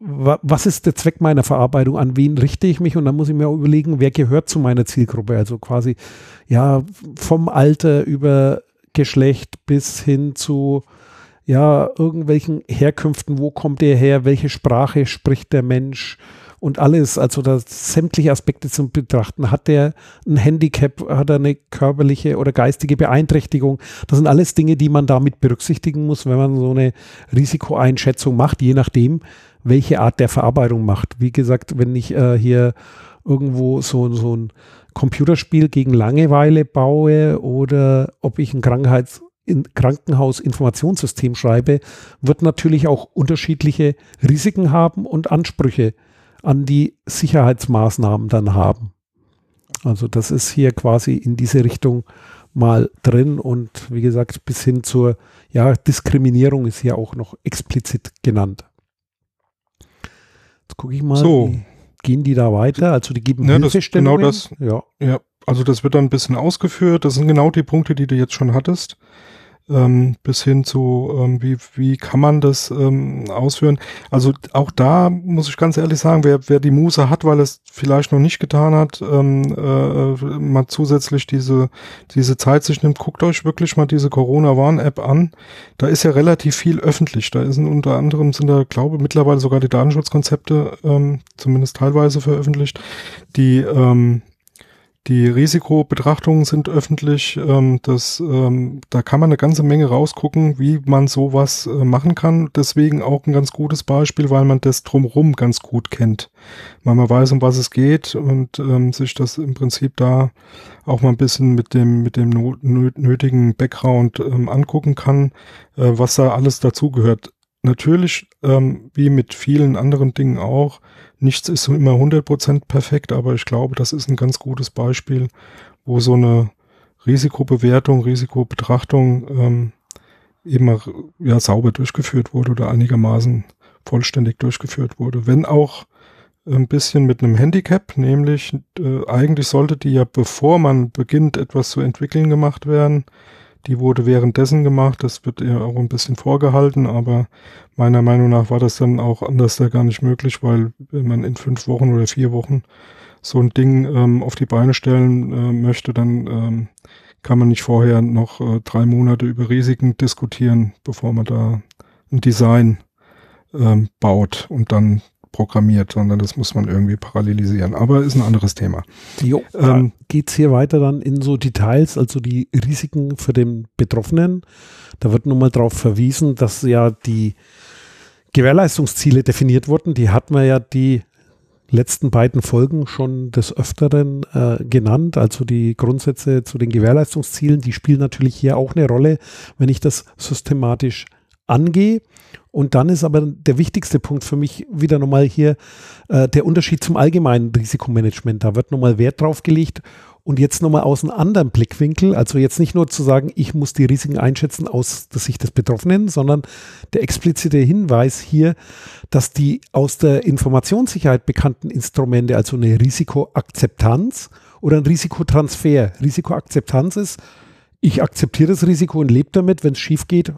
was ist der Zweck meiner Verarbeitung? An wen richte ich mich? Und dann muss ich mir auch überlegen, wer gehört zu meiner Zielgruppe? Also quasi, ja, vom Alter über Geschlecht bis hin zu, ja, irgendwelchen Herkünften. Wo kommt der her? Welche Sprache spricht der Mensch? Und alles, also da sämtliche Aspekte zum Betrachten. Hat der ein Handicap, hat er eine körperliche oder geistige Beeinträchtigung? Das sind alles Dinge, die man damit berücksichtigen muss, wenn man so eine Risikoeinschätzung macht, je nachdem, welche Art der Verarbeitung macht. Wie gesagt, wenn ich äh, hier irgendwo so, so ein Computerspiel gegen Langeweile baue oder ob ich ein Krankheits in Krankenhausinformationssystem schreibe, wird natürlich auch unterschiedliche Risiken haben und Ansprüche an die Sicherheitsmaßnahmen dann haben. Also das ist hier quasi in diese Richtung mal drin und wie gesagt, bis hin zur ja, Diskriminierung ist hier auch noch explizit genannt. Jetzt gucke ich mal, so. gehen die da weiter? Also die geben ja, das, genau Hilfestellungen? das. Ja. Ja, also das wird dann ein bisschen ausgeführt. Das sind genau die Punkte, die du jetzt schon hattest ähm, bis hin zu, ähm, wie, wie kann man das ähm, ausführen. Also auch da muss ich ganz ehrlich sagen, wer, wer die Muße hat, weil es vielleicht noch nicht getan hat, ähm, äh, mal zusätzlich diese, diese Zeit sich nimmt, guckt euch wirklich mal diese Corona-Warn-App an. Da ist ja relativ viel öffentlich. Da ist unter anderem sind da, glaube mittlerweile sogar die Datenschutzkonzepte ähm, zumindest teilweise veröffentlicht, die ähm, die Risikobetrachtungen sind öffentlich. Ähm, das, ähm, da kann man eine ganze Menge rausgucken, wie man sowas äh, machen kann. Deswegen auch ein ganz gutes Beispiel, weil man das drumherum ganz gut kennt. Weil man weiß, um was es geht und ähm, sich das im Prinzip da auch mal ein bisschen mit dem, mit dem nötigen Background ähm, angucken kann, äh, was da alles dazugehört. Natürlich, ähm, wie mit vielen anderen Dingen auch, nichts ist immer 100% perfekt, aber ich glaube, das ist ein ganz gutes Beispiel, wo so eine Risikobewertung, Risikobetrachtung ähm, eben ja, sauber durchgeführt wurde oder einigermaßen vollständig durchgeführt wurde. Wenn auch ein bisschen mit einem Handicap, nämlich äh, eigentlich sollte die ja, bevor man beginnt, etwas zu entwickeln gemacht werden. Die wurde währenddessen gemacht, das wird ihr auch ein bisschen vorgehalten, aber meiner Meinung nach war das dann auch anders da gar nicht möglich, weil wenn man in fünf Wochen oder vier Wochen so ein Ding ähm, auf die Beine stellen äh, möchte, dann ähm, kann man nicht vorher noch äh, drei Monate über Risiken diskutieren, bevor man da ein Design ähm, baut und dann programmiert, sondern das muss man irgendwie parallelisieren. Aber ist ein anderes Thema. Jo, ähm, geht es hier weiter dann in so Details, also die Risiken für den Betroffenen. Da wird nun mal darauf verwiesen, dass ja die Gewährleistungsziele definiert wurden. Die hatten wir ja die letzten beiden Folgen schon des Öfteren äh, genannt. Also die Grundsätze zu den Gewährleistungszielen, die spielen natürlich hier auch eine Rolle, wenn ich das systematisch angehe. Und dann ist aber der wichtigste Punkt für mich wieder nochmal hier äh, der Unterschied zum allgemeinen Risikomanagement. Da wird nochmal Wert drauf gelegt. Und jetzt nochmal aus einem anderen Blickwinkel, also jetzt nicht nur zu sagen, ich muss die Risiken einschätzen aus der Sicht des Betroffenen, sondern der explizite Hinweis hier, dass die aus der Informationssicherheit bekannten Instrumente, also eine Risikoakzeptanz oder ein Risikotransfer. Risikoakzeptanz ist, ich akzeptiere das Risiko und lebe damit, wenn es schief geht,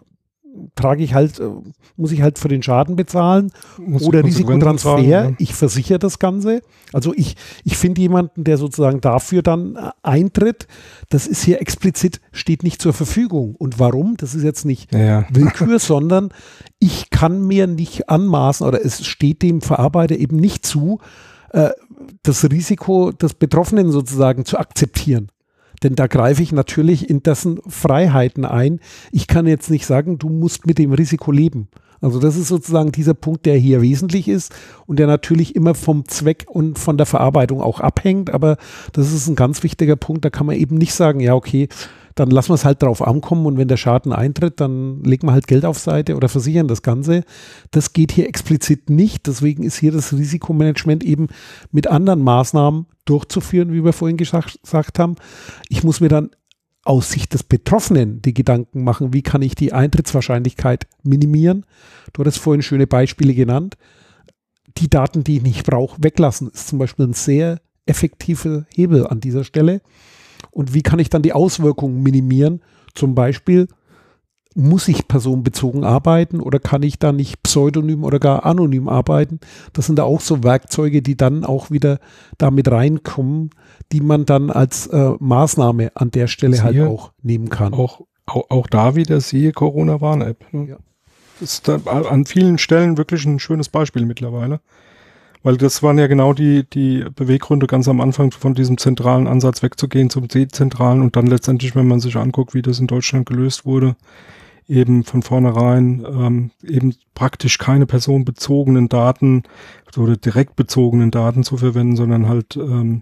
trage ich halt, äh, muss ich halt für den Schaden bezahlen muss oder Risikotransfer, ja. ich versichere das Ganze. Also ich, ich finde jemanden, der sozusagen dafür dann äh, eintritt, das ist hier explizit, steht nicht zur Verfügung. Und warum? Das ist jetzt nicht ja. [LAUGHS] Willkür, sondern ich kann mir nicht anmaßen oder es steht dem Verarbeiter eben nicht zu, äh, das Risiko des Betroffenen sozusagen zu akzeptieren. Denn da greife ich natürlich in dessen Freiheiten ein. Ich kann jetzt nicht sagen, du musst mit dem Risiko leben. Also das ist sozusagen dieser Punkt, der hier wesentlich ist und der natürlich immer vom Zweck und von der Verarbeitung auch abhängt. Aber das ist ein ganz wichtiger Punkt. Da kann man eben nicht sagen, ja, okay, dann lassen wir es halt drauf ankommen und wenn der Schaden eintritt, dann legen wir halt Geld auf Seite oder versichern das Ganze. Das geht hier explizit nicht. Deswegen ist hier das Risikomanagement eben mit anderen Maßnahmen durchzuführen, wie wir vorhin gesagt haben. Ich muss mir dann aus Sicht des Betroffenen die Gedanken machen, wie kann ich die Eintrittswahrscheinlichkeit minimieren. Du hattest vorhin schöne Beispiele genannt. Die Daten, die ich nicht brauche, weglassen, ist zum Beispiel ein sehr effektiver Hebel an dieser Stelle. Und wie kann ich dann die Auswirkungen minimieren? Zum Beispiel, muss ich personenbezogen arbeiten oder kann ich da nicht pseudonym oder gar anonym arbeiten? Das sind da auch so Werkzeuge, die dann auch wieder damit reinkommen, die man dann als äh, Maßnahme an der Stelle siehe, halt auch nehmen kann. Auch, auch, auch da wieder siehe Corona-Warn-App. Ne? Ja. Ist an vielen Stellen wirklich ein schönes Beispiel mittlerweile weil das waren ja genau die, die Beweggründe ganz am Anfang von diesem zentralen Ansatz wegzugehen zum dezentralen und dann letztendlich, wenn man sich anguckt, wie das in Deutschland gelöst wurde, eben von vornherein ähm, eben praktisch keine personenbezogenen Daten oder direkt bezogenen Daten zu verwenden, sondern halt ähm,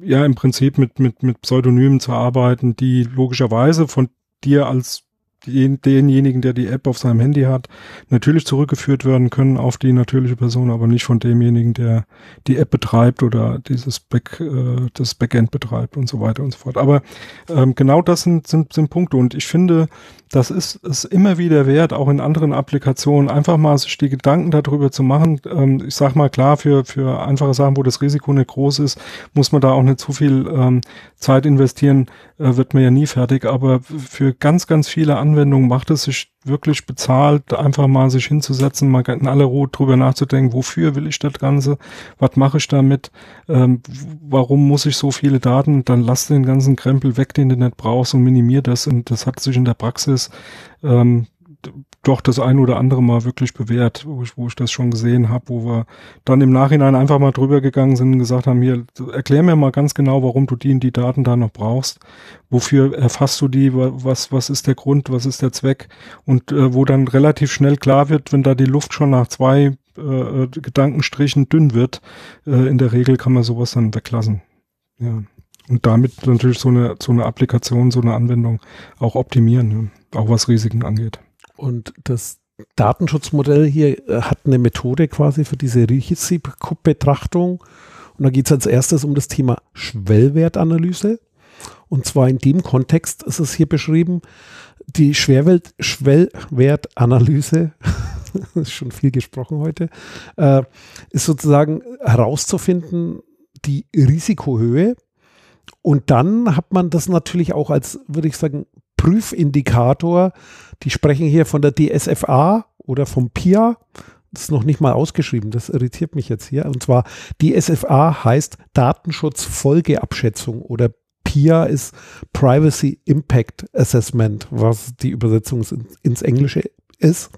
ja im Prinzip mit, mit, mit Pseudonymen zu arbeiten, die logischerweise von dir als den, denjenigen, der die App auf seinem Handy hat, natürlich zurückgeführt werden können auf die natürliche Person, aber nicht von demjenigen, der die App betreibt oder dieses Back, äh, das Backend betreibt und so weiter und so fort. Aber ähm, genau das sind, sind, sind Punkte und ich finde, das ist es immer wieder wert, auch in anderen Applikationen, einfach mal sich die Gedanken darüber zu machen. Ähm, ich sag mal klar, für, für einfache Sachen, wo das Risiko nicht groß ist, muss man da auch nicht zu viel ähm, Zeit investieren, äh, wird man ja nie fertig. Aber für ganz, ganz viele Anwendungen macht es sich wirklich bezahlt, einfach mal sich hinzusetzen, mal in aller Ruhe drüber nachzudenken, wofür will ich das Ganze, was mache ich damit, ähm, warum muss ich so viele Daten, dann lass den ganzen Krempel weg, den du nicht brauchst und minimier das. Und das hat sich in der Praxis ähm, doch das ein oder andere Mal wirklich bewährt, wo ich, wo ich das schon gesehen habe, wo wir dann im Nachhinein einfach mal drüber gegangen sind und gesagt haben, hier, erklär mir mal ganz genau, warum du die, die Daten da noch brauchst. Wofür erfasst du die? Was, was ist der Grund? Was ist der Zweck? Und äh, wo dann relativ schnell klar wird, wenn da die Luft schon nach zwei äh, Gedankenstrichen dünn wird, äh, in der Regel kann man sowas dann weglassen. Ja. Und damit natürlich so eine, so eine Applikation, so eine Anwendung auch optimieren, ja. auch was Risiken angeht. Und das Datenschutzmodell hier äh, hat eine Methode quasi für diese Risikobetrachtung. Und da geht es als erstes um das Thema Schwellwertanalyse. Und zwar in dem Kontext ist es hier beschrieben, die Schwerwelt Schwellwertanalyse, [LAUGHS] ist schon viel gesprochen heute, äh, ist sozusagen herauszufinden, die Risikohöhe. Und dann hat man das natürlich auch als, würde ich sagen, Prüfindikator. Die sprechen hier von der DSFA oder vom PIA. Das ist noch nicht mal ausgeschrieben, das irritiert mich jetzt hier. Und zwar DSFA heißt Datenschutzfolgeabschätzung oder PIA ist Privacy Impact Assessment, was die Übersetzung ins Englische ist.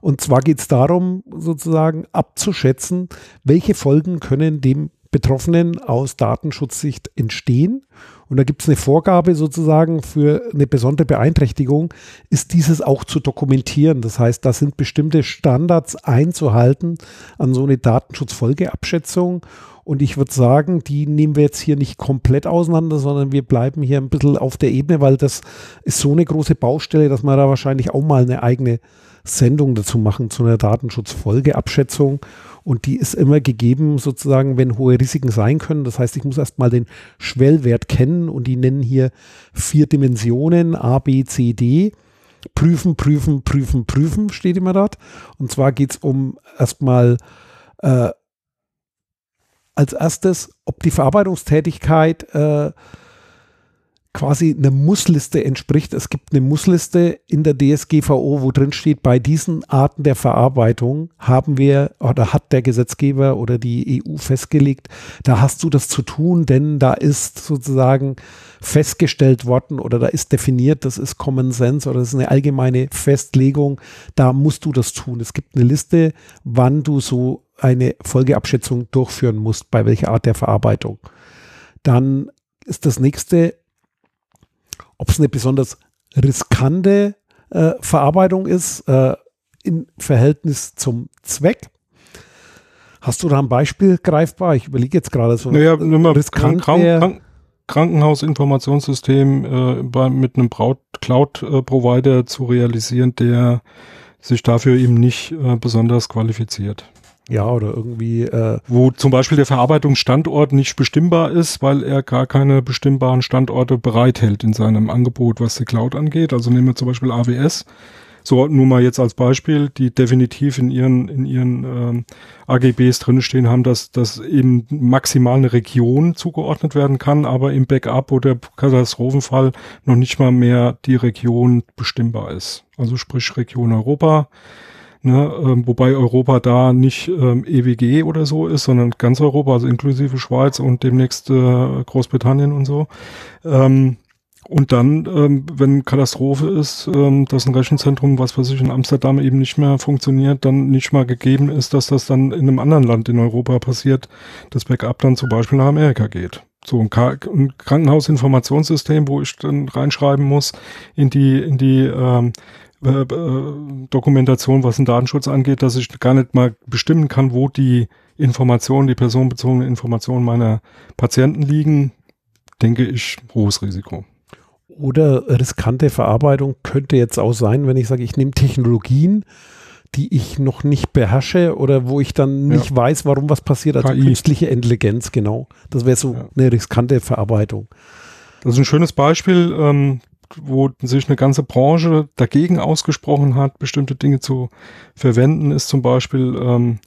Und zwar geht es darum, sozusagen abzuschätzen, welche Folgen können dem Betroffenen aus Datenschutzsicht entstehen und da gibt es eine Vorgabe sozusagen für eine besondere Beeinträchtigung, ist dieses auch zu dokumentieren. Das heißt, da sind bestimmte Standards einzuhalten an so eine Datenschutzfolgeabschätzung. Und ich würde sagen, die nehmen wir jetzt hier nicht komplett auseinander, sondern wir bleiben hier ein bisschen auf der Ebene, weil das ist so eine große Baustelle, dass man da wahrscheinlich auch mal eine eigene Sendung dazu machen, zu einer Datenschutzfolgeabschätzung. Und die ist immer gegeben, sozusagen, wenn hohe Risiken sein können. Das heißt, ich muss erstmal den Schwellwert kennen und die nennen hier vier Dimensionen, A, B, C, D. Prüfen, prüfen, prüfen, prüfen, steht immer dort. Und zwar geht es um erstmal äh, als erstes, ob die Verarbeitungstätigkeit äh, quasi eine Mussliste entspricht. Es gibt eine Mussliste in der DSGVO, wo drin steht, bei diesen Arten der Verarbeitung haben wir oder hat der Gesetzgeber oder die EU festgelegt, da hast du das zu tun, denn da ist sozusagen festgestellt worden oder da ist definiert, das ist Common Sense oder das ist eine allgemeine Festlegung, da musst du das tun. Es gibt eine Liste, wann du so eine Folgeabschätzung durchführen musst, bei welcher Art der Verarbeitung. Dann ist das nächste, ob es eine besonders riskante äh, Verarbeitung ist äh, im Verhältnis zum Zweck. Hast du da ein Beispiel greifbar? Ich überlege jetzt gerade so. Naja, mal riskant Krank Krank Krankenhausinformationssystem äh, bei, mit einem Cloud-Provider zu realisieren, der sich dafür eben nicht äh, besonders qualifiziert. Ja, oder irgendwie. Äh Wo zum Beispiel der Verarbeitungsstandort nicht bestimmbar ist, weil er gar keine bestimmbaren Standorte bereithält in seinem Angebot, was die Cloud angeht. Also nehmen wir zum Beispiel AWS. So nur mal jetzt als Beispiel, die definitiv in ihren, in ihren ähm, AGBs drinstehen haben, dass, dass eben maximal eine Region zugeordnet werden kann, aber im Backup oder Katastrophenfall noch nicht mal mehr die Region bestimmbar ist. Also sprich Region Europa Ne, ähm, wobei Europa da nicht ähm, EWG oder so ist, sondern ganz Europa, also inklusive Schweiz und demnächst äh, Großbritannien und so. Ähm, Und dann, ähm, wenn Katastrophe ist, ähm, dass ein Rechenzentrum, was weiß ich, in Amsterdam eben nicht mehr funktioniert, dann nicht mal gegeben ist, dass das dann in einem anderen Land in Europa passiert, das Backup dann zum Beispiel nach Amerika geht. So ein, ein Krankenhausinformationssystem, wo ich dann reinschreiben muss in die, in die ähm, äh, äh, Dokumentation, was den Datenschutz angeht, dass ich gar nicht mal bestimmen kann, wo die Informationen, die personenbezogenen Informationen meiner Patienten liegen, denke ich, hohes Risiko. Oder riskante Verarbeitung könnte jetzt auch sein, wenn ich sage, ich nehme Technologien, die ich noch nicht beherrsche oder wo ich dann nicht ja. weiß, warum was passiert. Also KI. künstliche Intelligenz, genau. Das wäre so ja. eine riskante Verarbeitung. Das ist ein schönes Beispiel, ähm, wo sich eine ganze Branche dagegen ausgesprochen hat, bestimmte Dinge zu verwenden, ist zum Beispiel ähm,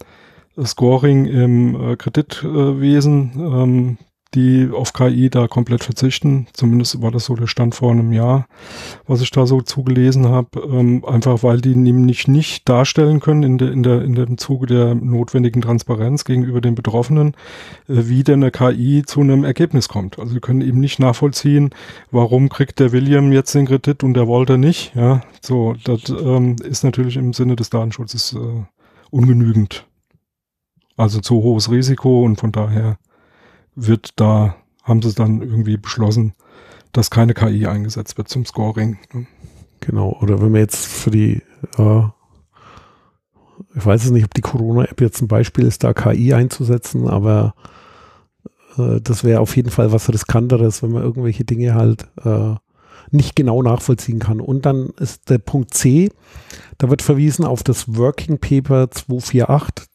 Scoring im äh, Kreditwesen. Ähm, die auf KI da komplett verzichten. Zumindest war das so der Stand vor einem Jahr, was ich da so zugelesen habe. Ähm, einfach weil die nämlich nicht darstellen können in, der, in, der, in dem Zuge der notwendigen Transparenz gegenüber den Betroffenen, äh, wie denn eine KI zu einem Ergebnis kommt. Also sie können eben nicht nachvollziehen, warum kriegt der William jetzt den Kredit und der Walter nicht. Ja, so, das ähm, ist natürlich im Sinne des Datenschutzes äh, ungenügend. Also zu hohes Risiko und von daher wird da, haben sie dann irgendwie beschlossen, dass keine KI eingesetzt wird zum Scoring. Ne? Genau, oder wenn man jetzt für die, äh, ich weiß es nicht, ob die Corona-App jetzt ein Beispiel ist, da KI einzusetzen, aber äh, das wäre auf jeden Fall was Riskanteres, wenn man irgendwelche Dinge halt äh, nicht genau nachvollziehen kann. Und dann ist der Punkt C, da wird verwiesen auf das Working Paper 248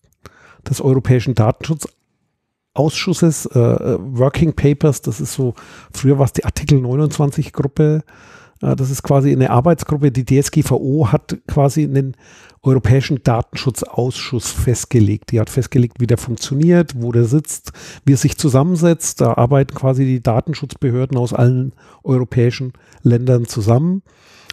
des Europäischen Datenschutz Ausschusses, äh, Working Papers, das ist so, früher war es die Artikel 29 Gruppe, äh, das ist quasi eine Arbeitsgruppe, die DSGVO hat quasi einen Europäischen Datenschutzausschuss festgelegt. Die hat festgelegt, wie der funktioniert, wo der sitzt, wie er sich zusammensetzt. Da arbeiten quasi die Datenschutzbehörden aus allen europäischen Ländern zusammen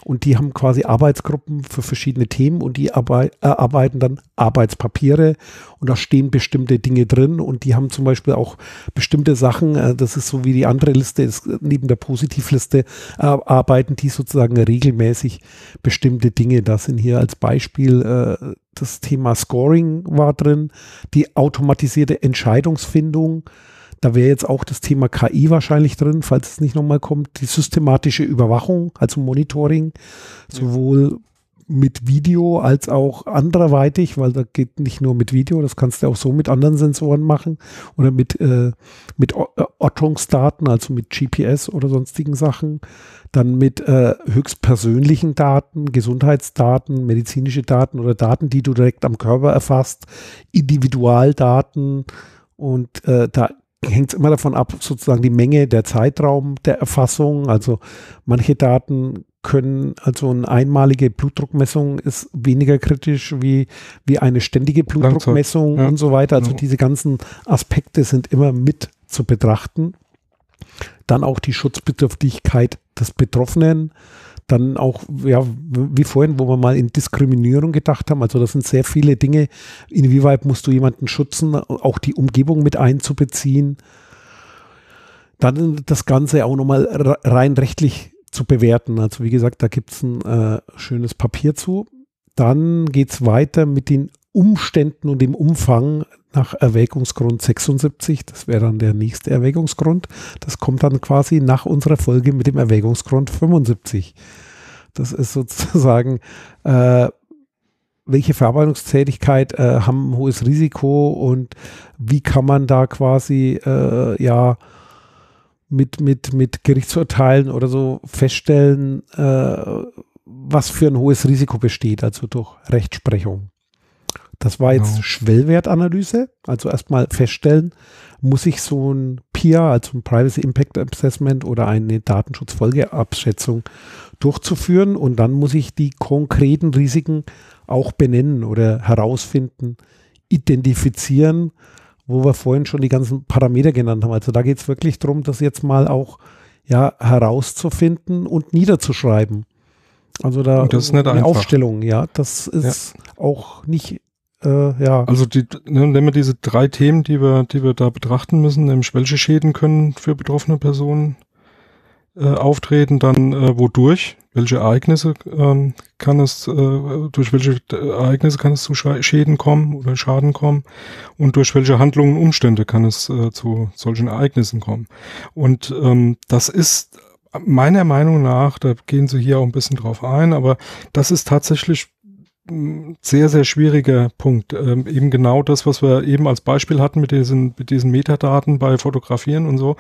und die haben quasi Arbeitsgruppen für verschiedene Themen und die erarbeiten dann Arbeitspapiere und da stehen bestimmte Dinge drin und die haben zum Beispiel auch bestimmte Sachen, äh, das ist so wie die andere Liste ist, neben der Positivliste arbeiten die sozusagen regelmäßig bestimmte Dinge. Das sind hier als Beispiel äh, das Thema Scoring war drin, die automatisierte Entscheidungsfindung, da wäre jetzt auch das Thema KI wahrscheinlich drin, falls es nicht nochmal kommt. Die systematische Überwachung, also Monitoring, sowohl mit Video als auch anderweitig, weil da geht nicht nur mit Video, das kannst du auch so mit anderen Sensoren machen oder mit, äh, mit äh, Ortungsdaten, also mit GPS oder sonstigen Sachen. Dann mit äh, höchstpersönlichen Daten, Gesundheitsdaten, medizinische Daten oder Daten, die du direkt am Körper erfasst, Individualdaten. Und äh, da hängt es immer davon ab, sozusagen die Menge, der Zeitraum der Erfassung. Also manche Daten können, also eine einmalige Blutdruckmessung ist weniger kritisch wie, wie eine ständige Blutdruckmessung ja. und so weiter. Also ja. diese ganzen Aspekte sind immer mit zu betrachten. Dann auch die Schutzbedürftigkeit des Betroffenen dann auch, ja, wie vorhin, wo wir mal in Diskriminierung gedacht haben, also das sind sehr viele Dinge, inwieweit musst du jemanden schützen, auch die Umgebung mit einzubeziehen. Dann das Ganze auch nochmal rein rechtlich zu bewerten. Also wie gesagt, da gibt es ein äh, schönes Papier zu. Dann geht es weiter mit den Umständen und dem Umfang nach Erwägungsgrund 76. Das wäre dann der nächste Erwägungsgrund. Das kommt dann quasi nach unserer Folge mit dem Erwägungsgrund 75. Das ist sozusagen, äh, welche Verarbeitungstätigkeit äh, haben ein hohes Risiko und wie kann man da quasi äh, ja mit, mit, mit Gerichtsurteilen oder so feststellen, äh, was für ein hohes Risiko besteht, also durch Rechtsprechung. Das war jetzt genau. Schwellwertanalyse. Also erstmal feststellen, muss ich so ein PIA, also ein Privacy Impact Assessment oder eine Datenschutzfolgeabschätzung durchzuführen und dann muss ich die konkreten Risiken auch benennen oder herausfinden, identifizieren, wo wir vorhin schon die ganzen Parameter genannt haben. Also da geht es wirklich darum, das jetzt mal auch ja, herauszufinden und niederzuschreiben. Also da das ist nicht eine einfach. Aufstellung, ja, das ist ja. auch nicht äh, ja. Also die, ne, nehmen wir diese drei Themen, die wir, die wir da betrachten müssen, nämlich welche Schäden können für betroffene Personen äh, auftreten, dann äh, wodurch, welche Ereignisse ähm, kann es, äh, durch welche Ereignisse kann es zu Schäden kommen oder Schaden kommen und durch welche Handlungen und Umstände kann es äh, zu solchen Ereignissen kommen. Und ähm, das ist meiner Meinung nach, da gehen Sie hier auch ein bisschen drauf ein, aber das ist tatsächlich sehr, sehr schwieriger Punkt. Ähm, eben genau das, was wir eben als Beispiel hatten mit diesen, mit diesen Metadaten bei Fotografieren und so,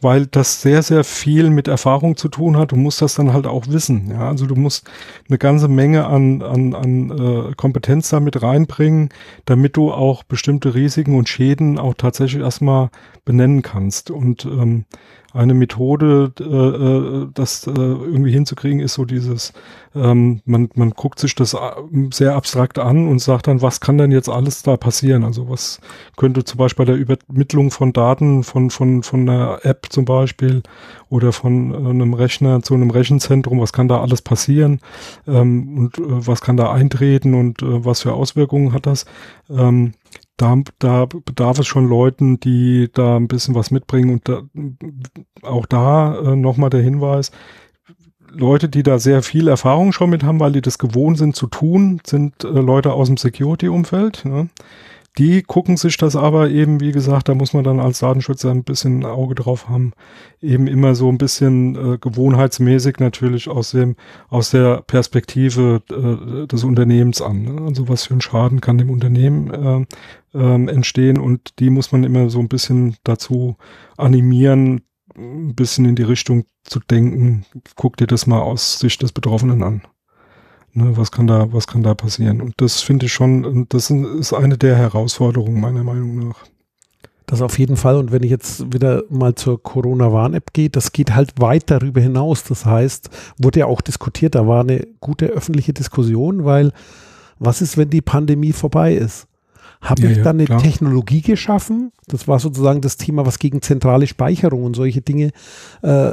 weil das sehr, sehr viel mit Erfahrung zu tun hat. Du musst das dann halt auch wissen. Ja, also du musst eine ganze Menge an, an, an äh, Kompetenz damit reinbringen, damit du auch bestimmte Risiken und Schäden auch tatsächlich erstmal benennen kannst. Und ähm, eine Methode, äh, äh, das äh, irgendwie hinzukriegen, ist so dieses, ähm, man, man guckt sich das äh, sehr abstrakt an und sagt dann, was kann denn jetzt alles da passieren? Also was könnte zum Beispiel bei der Übermittlung von Daten von, von, von einer App zum Beispiel oder von äh, einem Rechner zu einem Rechenzentrum, was kann da alles passieren ähm, und äh, was kann da eintreten und äh, was für Auswirkungen hat das? Ähm, da, da bedarf es schon Leuten, die da ein bisschen was mitbringen und da, auch da äh, nochmal der Hinweis, Leute, die da sehr viel Erfahrung schon mit haben, weil die das gewohnt sind zu tun, sind äh, Leute aus dem Security-Umfeld. Ne? Die gucken sich das aber eben, wie gesagt, da muss man dann als Datenschützer ein bisschen ein Auge drauf haben, eben immer so ein bisschen äh, gewohnheitsmäßig natürlich aus dem, aus der Perspektive äh, des Unternehmens an. Ne? Also was für ein Schaden kann dem Unternehmen äh, äh, entstehen und die muss man immer so ein bisschen dazu animieren, ein bisschen in die Richtung zu denken. Guck dir das mal aus Sicht des Betroffenen an. Ne, was kann da, was kann da passieren? Und das finde ich schon, das ist eine der Herausforderungen meiner Meinung nach. Das auf jeden Fall. Und wenn ich jetzt wieder mal zur Corona-Warn-App gehe, das geht halt weit darüber hinaus. Das heißt, wurde ja auch diskutiert, da war eine gute öffentliche Diskussion, weil was ist, wenn die Pandemie vorbei ist? Habe ja, ich dann eine klar. Technologie geschaffen? Das war sozusagen das Thema, was gegen zentrale Speicherung und solche Dinge äh,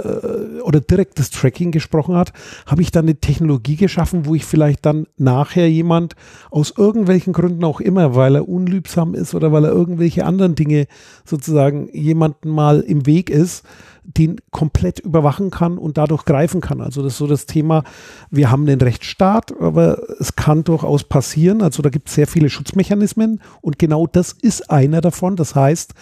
oder direktes Tracking gesprochen hat. Habe ich dann eine Technologie geschaffen, wo ich vielleicht dann nachher jemand aus irgendwelchen Gründen auch immer, weil er unliebsam ist oder weil er irgendwelche anderen Dinge sozusagen jemanden mal im Weg ist, den komplett überwachen kann und dadurch greifen kann. Also das ist so das Thema, wir haben einen Rechtsstaat, aber es kann durchaus passieren. Also da gibt es sehr viele Schutzmechanismen und genau das ist einer davon. Das heißt,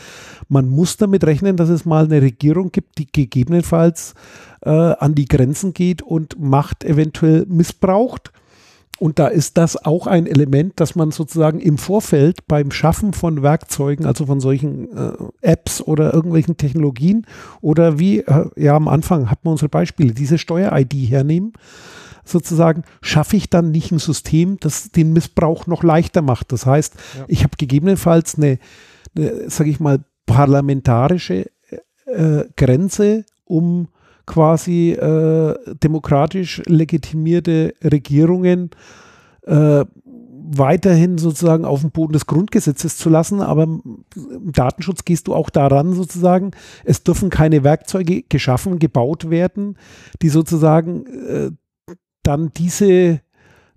man muss damit rechnen, dass es mal eine Regierung gibt, die gegebenenfalls äh, an die Grenzen geht und Macht eventuell missbraucht und da ist das auch ein Element, dass man sozusagen im Vorfeld beim Schaffen von Werkzeugen, also von solchen äh, Apps oder irgendwelchen Technologien oder wie, äh, ja, am Anfang hat man unsere Beispiele, diese Steuer-ID hernehmen, sozusagen, schaffe ich dann nicht ein System, das den Missbrauch noch leichter macht. Das heißt, ja. ich habe gegebenenfalls eine, eine sage ich mal, parlamentarische äh, Grenze, um quasi äh, demokratisch legitimierte Regierungen äh, weiterhin sozusagen auf dem Boden des Grundgesetzes zu lassen, aber im Datenschutz gehst du auch daran sozusagen, es dürfen keine Werkzeuge geschaffen, gebaut werden, die sozusagen äh, dann diese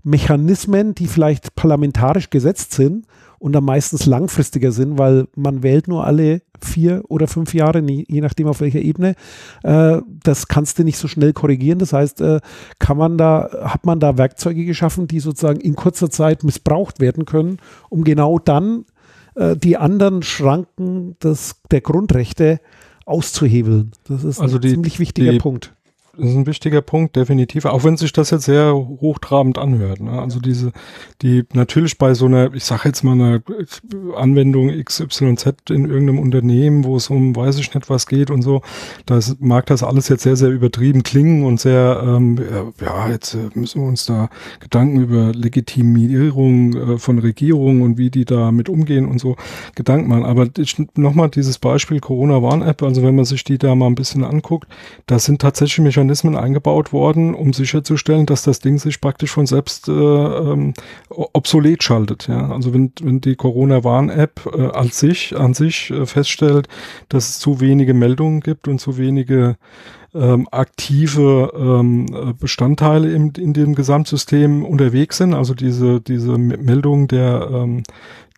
Mechanismen, die vielleicht parlamentarisch gesetzt sind, und dann meistens langfristiger sind, weil man wählt nur alle vier oder fünf Jahre, je nachdem auf welcher Ebene. Äh, das kannst du nicht so schnell korrigieren. Das heißt, äh, kann man da, hat man da Werkzeuge geschaffen, die sozusagen in kurzer Zeit missbraucht werden können, um genau dann äh, die anderen Schranken des, der Grundrechte auszuhebeln. Das ist also ein die, ziemlich wichtiger die, Punkt ist ein wichtiger Punkt, definitiv. Auch wenn sich das jetzt sehr hochtrabend anhört. Ne? Also diese, die natürlich bei so einer, ich sage jetzt mal eine Anwendung XYZ in irgendeinem Unternehmen, wo es um weiß ich nicht was geht und so, das mag das alles jetzt sehr, sehr übertrieben klingen und sehr, ähm, ja, jetzt äh, müssen wir uns da Gedanken über Legitimierung äh, von Regierungen und wie die da mit umgehen und so Gedanken machen. Aber nochmal dieses Beispiel Corona-Warn-App, also wenn man sich die da mal ein bisschen anguckt, da sind tatsächlich Mechanismen Mechanismen eingebaut worden, um sicherzustellen, dass das Ding sich praktisch von selbst äh, ähm, obsolet schaltet. Ja? Also wenn, wenn die Corona-Warn-App äh, als sich, an sich äh, feststellt, dass es zu wenige Meldungen gibt und zu wenige ähm, aktive ähm, Bestandteile im, in dem Gesamtsystem unterwegs sind, also diese, diese Meldungen der, ähm,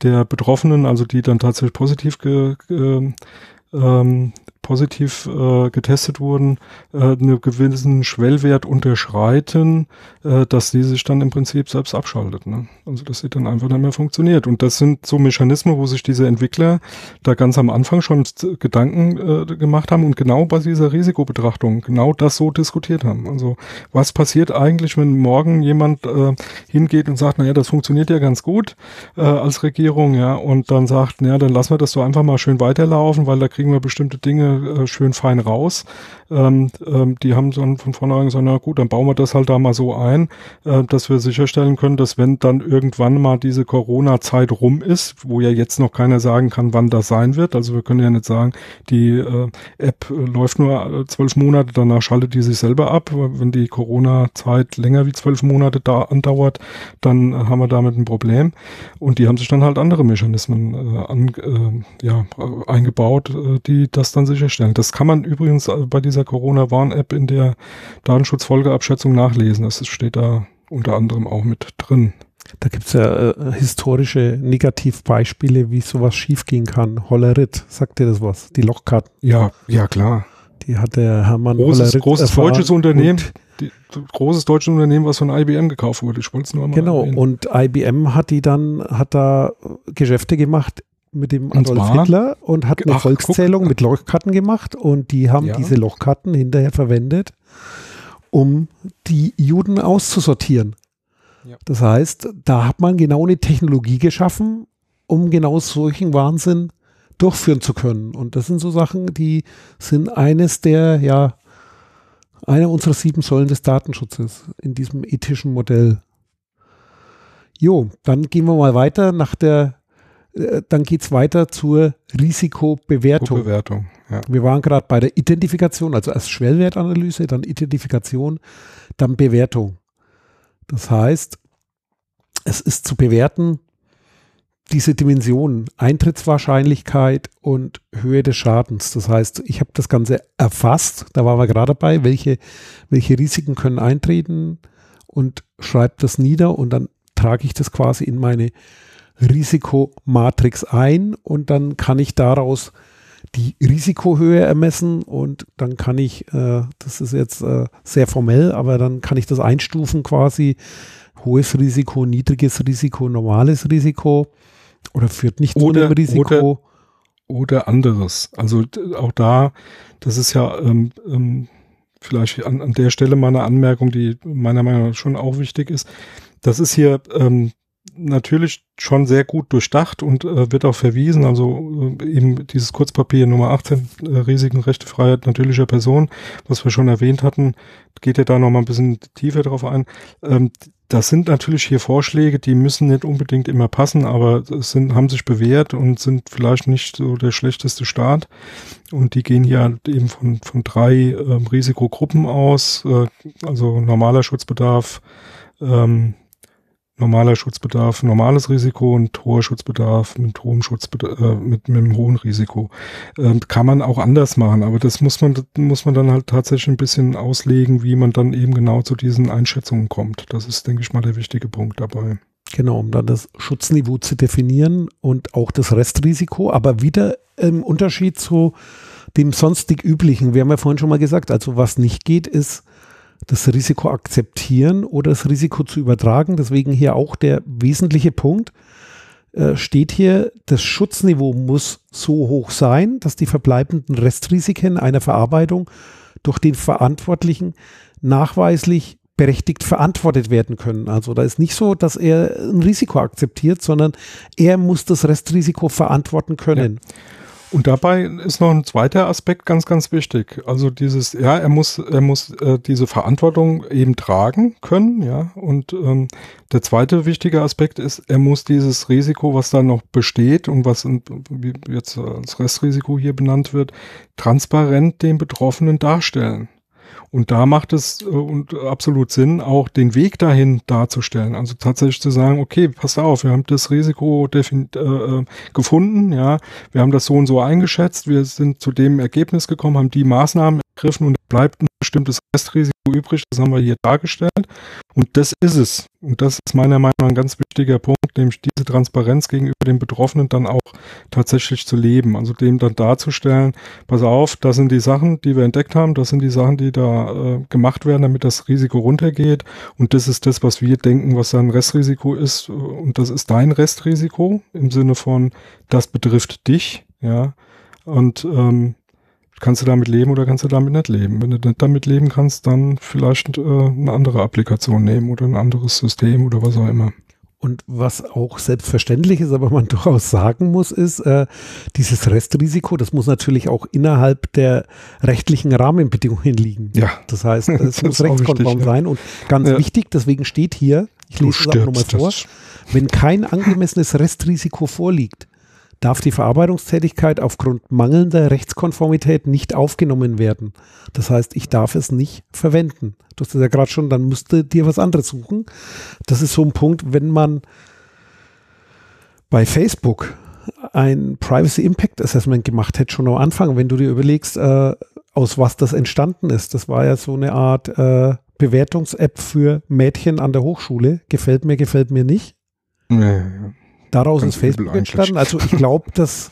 der Betroffenen, also die dann tatsächlich positiv ge, ge, ähm, positiv äh, getestet wurden, äh, einen gewissen Schwellwert unterschreiten, äh, dass die sich dann im Prinzip selbst abschaltet. Ne? Also dass sie dann einfach nicht mehr funktioniert. Und das sind so Mechanismen, wo sich diese Entwickler da ganz am Anfang schon Gedanken äh, gemacht haben und genau bei dieser Risikobetrachtung genau das so diskutiert haben. Also was passiert eigentlich, wenn morgen jemand äh, hingeht und sagt, naja, das funktioniert ja ganz gut äh, als Regierung, ja, und dann sagt, naja, dann lassen wir das so einfach mal schön weiterlaufen, weil da kriegen wir bestimmte Dinge schön fein raus. Ähm, ähm, die haben dann von vornherein gesagt, na gut, dann bauen wir das halt da mal so ein, äh, dass wir sicherstellen können, dass wenn dann irgendwann mal diese Corona-Zeit rum ist, wo ja jetzt noch keiner sagen kann, wann das sein wird, also wir können ja nicht sagen, die äh, App äh, läuft nur äh, zwölf Monate, danach schaltet die sich selber ab. Wenn die Corona-Zeit länger wie zwölf Monate da andauert, dann äh, haben wir damit ein Problem. Und die haben sich dann halt andere Mechanismen äh, an, ja, eingebaut, die das dann sicherstellen. Das kann man übrigens bei dieser Corona-Warn-App in der Datenschutzfolgeabschätzung nachlesen. Das steht da unter anderem auch mit drin. Da gibt es ja äh, historische Negativbeispiele, wie sowas schiefgehen kann. Hollerit, sagt dir das was? Die Lochkarten. Ja, ja klar. Die hat der Hermann großes, Hollerit großes deutsches Unternehmen. Die, großes deutsches Unternehmen, was von IBM gekauft wurde. Ich wollte es nur mal Genau, erwähnen. und IBM hat die dann, hat da Geschäfte gemacht mit dem Adolf Hitler und hat eine Ach, Volkszählung guck. mit Lochkarten gemacht und die haben ja. diese Lochkarten hinterher verwendet, um die Juden auszusortieren. Ja. Das heißt, da hat man genau eine Technologie geschaffen, um genau solchen Wahnsinn durchführen zu können. Und das sind so Sachen, die sind eines der, ja, einer unserer sieben Säulen des Datenschutzes in diesem ethischen Modell. Jo, dann gehen wir mal weiter nach der dann geht es weiter zur Risikobewertung. Bewertung, ja. Wir waren gerade bei der Identifikation, also erst Schwellwertanalyse, dann Identifikation, dann Bewertung. Das heißt, es ist zu bewerten, diese Dimensionen, Eintrittswahrscheinlichkeit und Höhe des Schadens. Das heißt, ich habe das Ganze erfasst, da waren wir gerade dabei, welche, welche Risiken können eintreten und schreibe das nieder und dann trage ich das quasi in meine Risikomatrix ein und dann kann ich daraus die Risikohöhe ermessen und dann kann ich, äh, das ist jetzt äh, sehr formell, aber dann kann ich das einstufen quasi, hohes Risiko, niedriges Risiko, normales Risiko oder führt nicht oder, zu einem Risiko. Oder, oder anderes. Also auch da, das ist ja ähm, ähm, vielleicht an, an der Stelle mal eine Anmerkung, die meiner Meinung nach schon auch wichtig ist. Das ist hier ähm, natürlich schon sehr gut durchdacht und äh, wird auch verwiesen. Also äh, eben dieses Kurzpapier Nummer 18, äh, Risiken, Rechte, Freiheit natürlicher Person, was wir schon erwähnt hatten, geht ja da nochmal ein bisschen tiefer drauf ein. Ähm, das sind natürlich hier Vorschläge, die müssen nicht unbedingt immer passen, aber sind, haben sich bewährt und sind vielleicht nicht so der schlechteste Start. Und die gehen hier eben von, von drei ähm, Risikogruppen aus, äh, also normaler Schutzbedarf, ähm, normaler Schutzbedarf, normales Risiko und hoher Schutzbedarf mit hohem Schutzbedarf, äh, mit, mit einem hohen Risiko. Ähm, kann man auch anders machen, aber das muss man, muss man dann halt tatsächlich ein bisschen auslegen, wie man dann eben genau zu diesen Einschätzungen kommt. Das ist, denke ich mal, der wichtige Punkt dabei. Genau, um dann das Schutzniveau zu definieren und auch das Restrisiko, aber wieder im Unterschied zu dem sonstig üblichen. Wir haben ja vorhin schon mal gesagt, also was nicht geht, ist das Risiko akzeptieren oder das Risiko zu übertragen. Deswegen hier auch der wesentliche Punkt äh, steht hier, das Schutzniveau muss so hoch sein, dass die verbleibenden Restrisiken einer Verarbeitung durch den Verantwortlichen nachweislich berechtigt verantwortet werden können. Also da ist nicht so, dass er ein Risiko akzeptiert, sondern er muss das Restrisiko verantworten können. Ja. Und dabei ist noch ein zweiter Aspekt ganz, ganz wichtig. Also dieses, ja, er muss, er muss äh, diese Verantwortung eben tragen können, ja. Und ähm, der zweite wichtige Aspekt ist, er muss dieses Risiko, was da noch besteht und was in, jetzt als Restrisiko hier benannt wird, transparent den Betroffenen darstellen. Und da macht es äh, und absolut Sinn, auch den Weg dahin darzustellen. Also tatsächlich zu sagen, okay, pass auf, wir haben das Risiko äh, äh, gefunden, ja, wir haben das so und so eingeschätzt, wir sind zu dem Ergebnis gekommen, haben die Maßnahmen ergriffen und bleibt bestimmtes Restrisiko übrig, das haben wir hier dargestellt. Und das ist es. Und das ist meiner Meinung nach ein ganz wichtiger Punkt, nämlich diese Transparenz gegenüber den Betroffenen dann auch tatsächlich zu leben. Also dem dann darzustellen, pass auf, das sind die Sachen, die wir entdeckt haben, das sind die Sachen, die da äh, gemacht werden, damit das Risiko runtergeht. Und das ist das, was wir denken, was ein Restrisiko ist. Und das ist dein Restrisiko im Sinne von, das betrifft dich, ja. Und ähm, kannst du damit leben oder kannst du damit nicht leben. Wenn du nicht damit leben kannst, dann vielleicht äh, eine andere Applikation nehmen oder ein anderes System oder was auch immer. Und was auch selbstverständlich ist, aber man [LAUGHS] durchaus sagen muss, ist, äh, dieses Restrisiko, das muss natürlich auch innerhalb der rechtlichen Rahmenbedingungen liegen. Ja. Das heißt, [LAUGHS] es muss rechtskonform sein. Und ganz ja. wichtig, deswegen steht hier, ich lese es auch nochmal vor, wenn kein angemessenes Restrisiko vorliegt, darf die Verarbeitungstätigkeit aufgrund mangelnder Rechtskonformität nicht aufgenommen werden. Das heißt, ich darf es nicht verwenden. Du hast es ja gerade schon, dann müsste dir was anderes suchen. Das ist so ein Punkt, wenn man bei Facebook ein Privacy Impact Assessment gemacht hätte, schon am Anfang, wenn du dir überlegst, äh, aus was das entstanden ist. Das war ja so eine Art äh, Bewertungs-App für Mädchen an der Hochschule. Gefällt mir, gefällt mir nicht. Ja, ja. Daraus Ganz ist Facebook entstanden. Also ich glaube, [LAUGHS] dass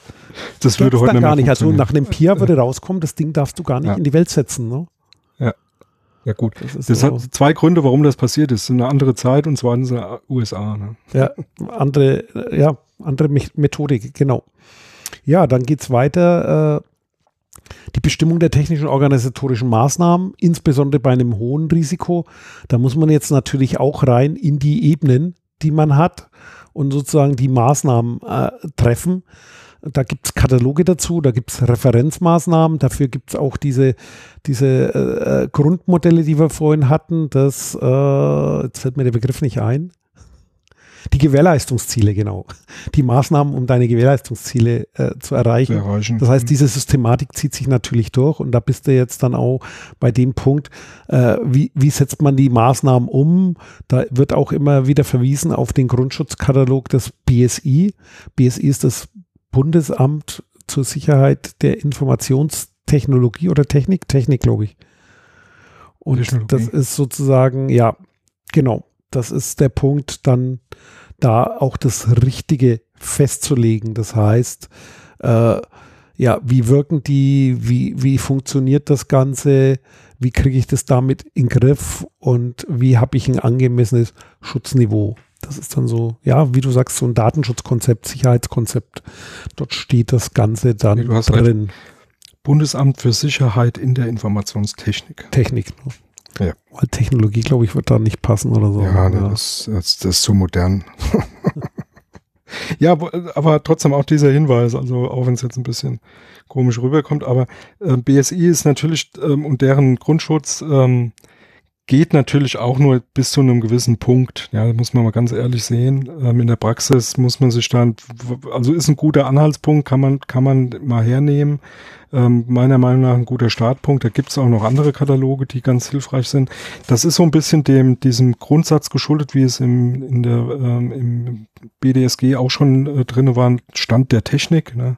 das würde heute dann gar nicht. Also nach einem Peer [LAUGHS] würde rauskommen, das Ding darfst du gar nicht ja. in die Welt setzen. Ne? Ja. Ja gut. Das, das hat zwei Gründe, warum das passiert ist. Eine andere Zeit und zweitens in den USA. Ne? Ja, andere, ja, andere Methodik, genau. Ja, dann geht es weiter. Äh, die Bestimmung der technischen organisatorischen Maßnahmen, insbesondere bei einem hohen Risiko, da muss man jetzt natürlich auch rein in die Ebenen, die man hat und sozusagen die Maßnahmen äh, treffen. Da gibt es Kataloge dazu, da gibt es Referenzmaßnahmen, dafür gibt es auch diese, diese äh, äh, Grundmodelle, die wir vorhin hatten. Das, äh, jetzt fällt mir der Begriff nicht ein. Die Gewährleistungsziele, genau. Die Maßnahmen, um deine Gewährleistungsziele äh, zu, erreichen. erreichen. Das heißt, mhm. diese Systematik zieht sich natürlich durch und da bist du jetzt dann auch bei dem Punkt, äh, wie, wie setzt man die Maßnahmen um? Da wird auch immer wieder verwiesen auf den Grundschutzkatalog des BSI. BSI ist das Bundesamt zur Sicherheit der Informationstechnologie oder Technik, Technik, glaube ich. Und das ist sozusagen, ja, genau das ist der Punkt, dann da auch das Richtige festzulegen. Das heißt, äh, ja, wie wirken die, wie, wie funktioniert das Ganze, wie kriege ich das damit in den Griff und wie habe ich ein angemessenes Schutzniveau. Das ist dann so, ja, wie du sagst, so ein Datenschutzkonzept, Sicherheitskonzept. Dort steht das Ganze dann drin. Recht. Bundesamt für Sicherheit in der Informationstechnik. Technik. Ne? Ja. Technologie, glaube ich, wird da nicht passen oder so. Ja, ja. Das, das, das ist zu modern. [LAUGHS] ja, aber trotzdem auch dieser Hinweis, also auch wenn es jetzt ein bisschen komisch rüberkommt, aber äh, BSI ist natürlich ähm, und deren Grundschutz ähm, geht natürlich auch nur bis zu einem gewissen Punkt. Ja, muss man mal ganz ehrlich sehen. Ähm, in der Praxis muss man sich dann, also ist ein guter Anhaltspunkt, kann man, kann man mal hernehmen. Ähm, meiner Meinung nach ein guter Startpunkt. Da gibt es auch noch andere Kataloge, die ganz hilfreich sind. Das ist so ein bisschen dem, diesem Grundsatz geschuldet, wie es im, in der, ähm, im BDSG auch schon äh, drin war, Stand der Technik. Ne?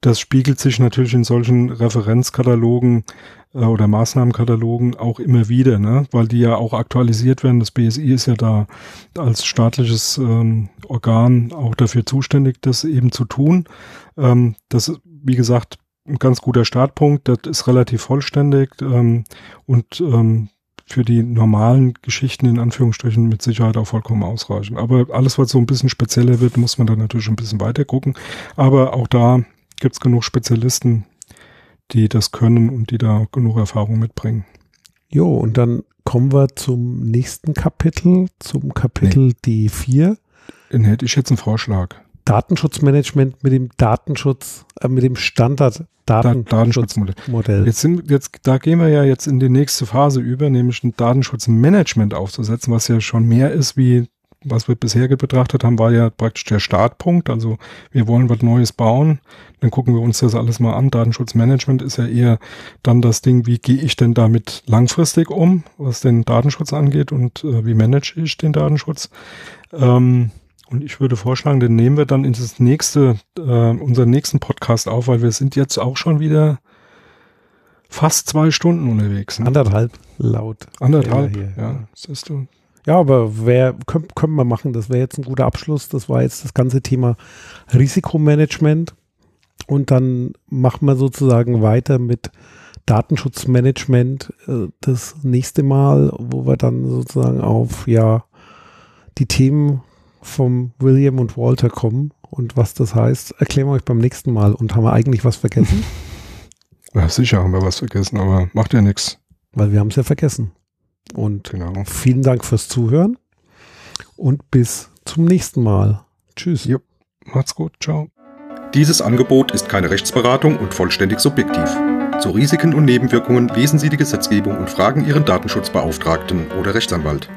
Das spiegelt sich natürlich in solchen Referenzkatalogen äh, oder Maßnahmenkatalogen auch immer wieder, ne? weil die ja auch aktualisiert werden. Das BSI ist ja da als staatliches ähm, Organ auch dafür zuständig, das eben zu tun. Ähm, das, wie gesagt, ein ganz guter Startpunkt. Das ist relativ vollständig ähm, und ähm, für die normalen Geschichten in Anführungsstrichen mit Sicherheit auch vollkommen ausreichend. Aber alles, was so ein bisschen spezieller wird, muss man dann natürlich ein bisschen weiter gucken. Aber auch da gibt es genug Spezialisten, die das können und die da genug Erfahrung mitbringen. Jo, und dann kommen wir zum nächsten Kapitel, zum Kapitel nee. D4. Dann hätte ich jetzt einen Vorschlag. Datenschutzmanagement mit dem Datenschutz, äh, mit dem Standard Datenschutzmodell. Jetzt sind, jetzt, da gehen wir ja jetzt in die nächste Phase über, nämlich ein Datenschutzmanagement aufzusetzen, was ja schon mehr ist wie was wir bisher betrachtet haben, war ja praktisch der Startpunkt. Also wir wollen was Neues bauen. Dann gucken wir uns das alles mal an. Datenschutzmanagement ist ja eher dann das Ding, wie gehe ich denn damit langfristig um, was den Datenschutz angeht und äh, wie manage ich den Datenschutz. Ähm, und ich würde vorschlagen, den nehmen wir dann in das nächste, äh, unseren nächsten Podcast auf, weil wir sind jetzt auch schon wieder fast zwei Stunden unterwegs. Ne? Anderthalb laut. Anderthalb, ja, ja. Siehst du. Ja, aber wer können, können wir machen. Das wäre jetzt ein guter Abschluss. Das war jetzt das ganze Thema Risikomanagement. Und dann machen wir sozusagen weiter mit Datenschutzmanagement äh, das nächste Mal, wo wir dann sozusagen auf ja die Themen vom William und Walter kommen und was das heißt, erklären wir euch beim nächsten Mal. Und haben wir eigentlich was vergessen? [LAUGHS] Ja, sicher haben wir was vergessen, aber macht ja nichts. Weil wir haben es ja vergessen. Und genau. vielen Dank fürs Zuhören und bis zum nächsten Mal. Tschüss. Yep. Macht's gut. Ciao. Dieses Angebot ist keine Rechtsberatung und vollständig subjektiv. Zu Risiken und Nebenwirkungen lesen Sie die Gesetzgebung und fragen Ihren Datenschutzbeauftragten oder Rechtsanwalt.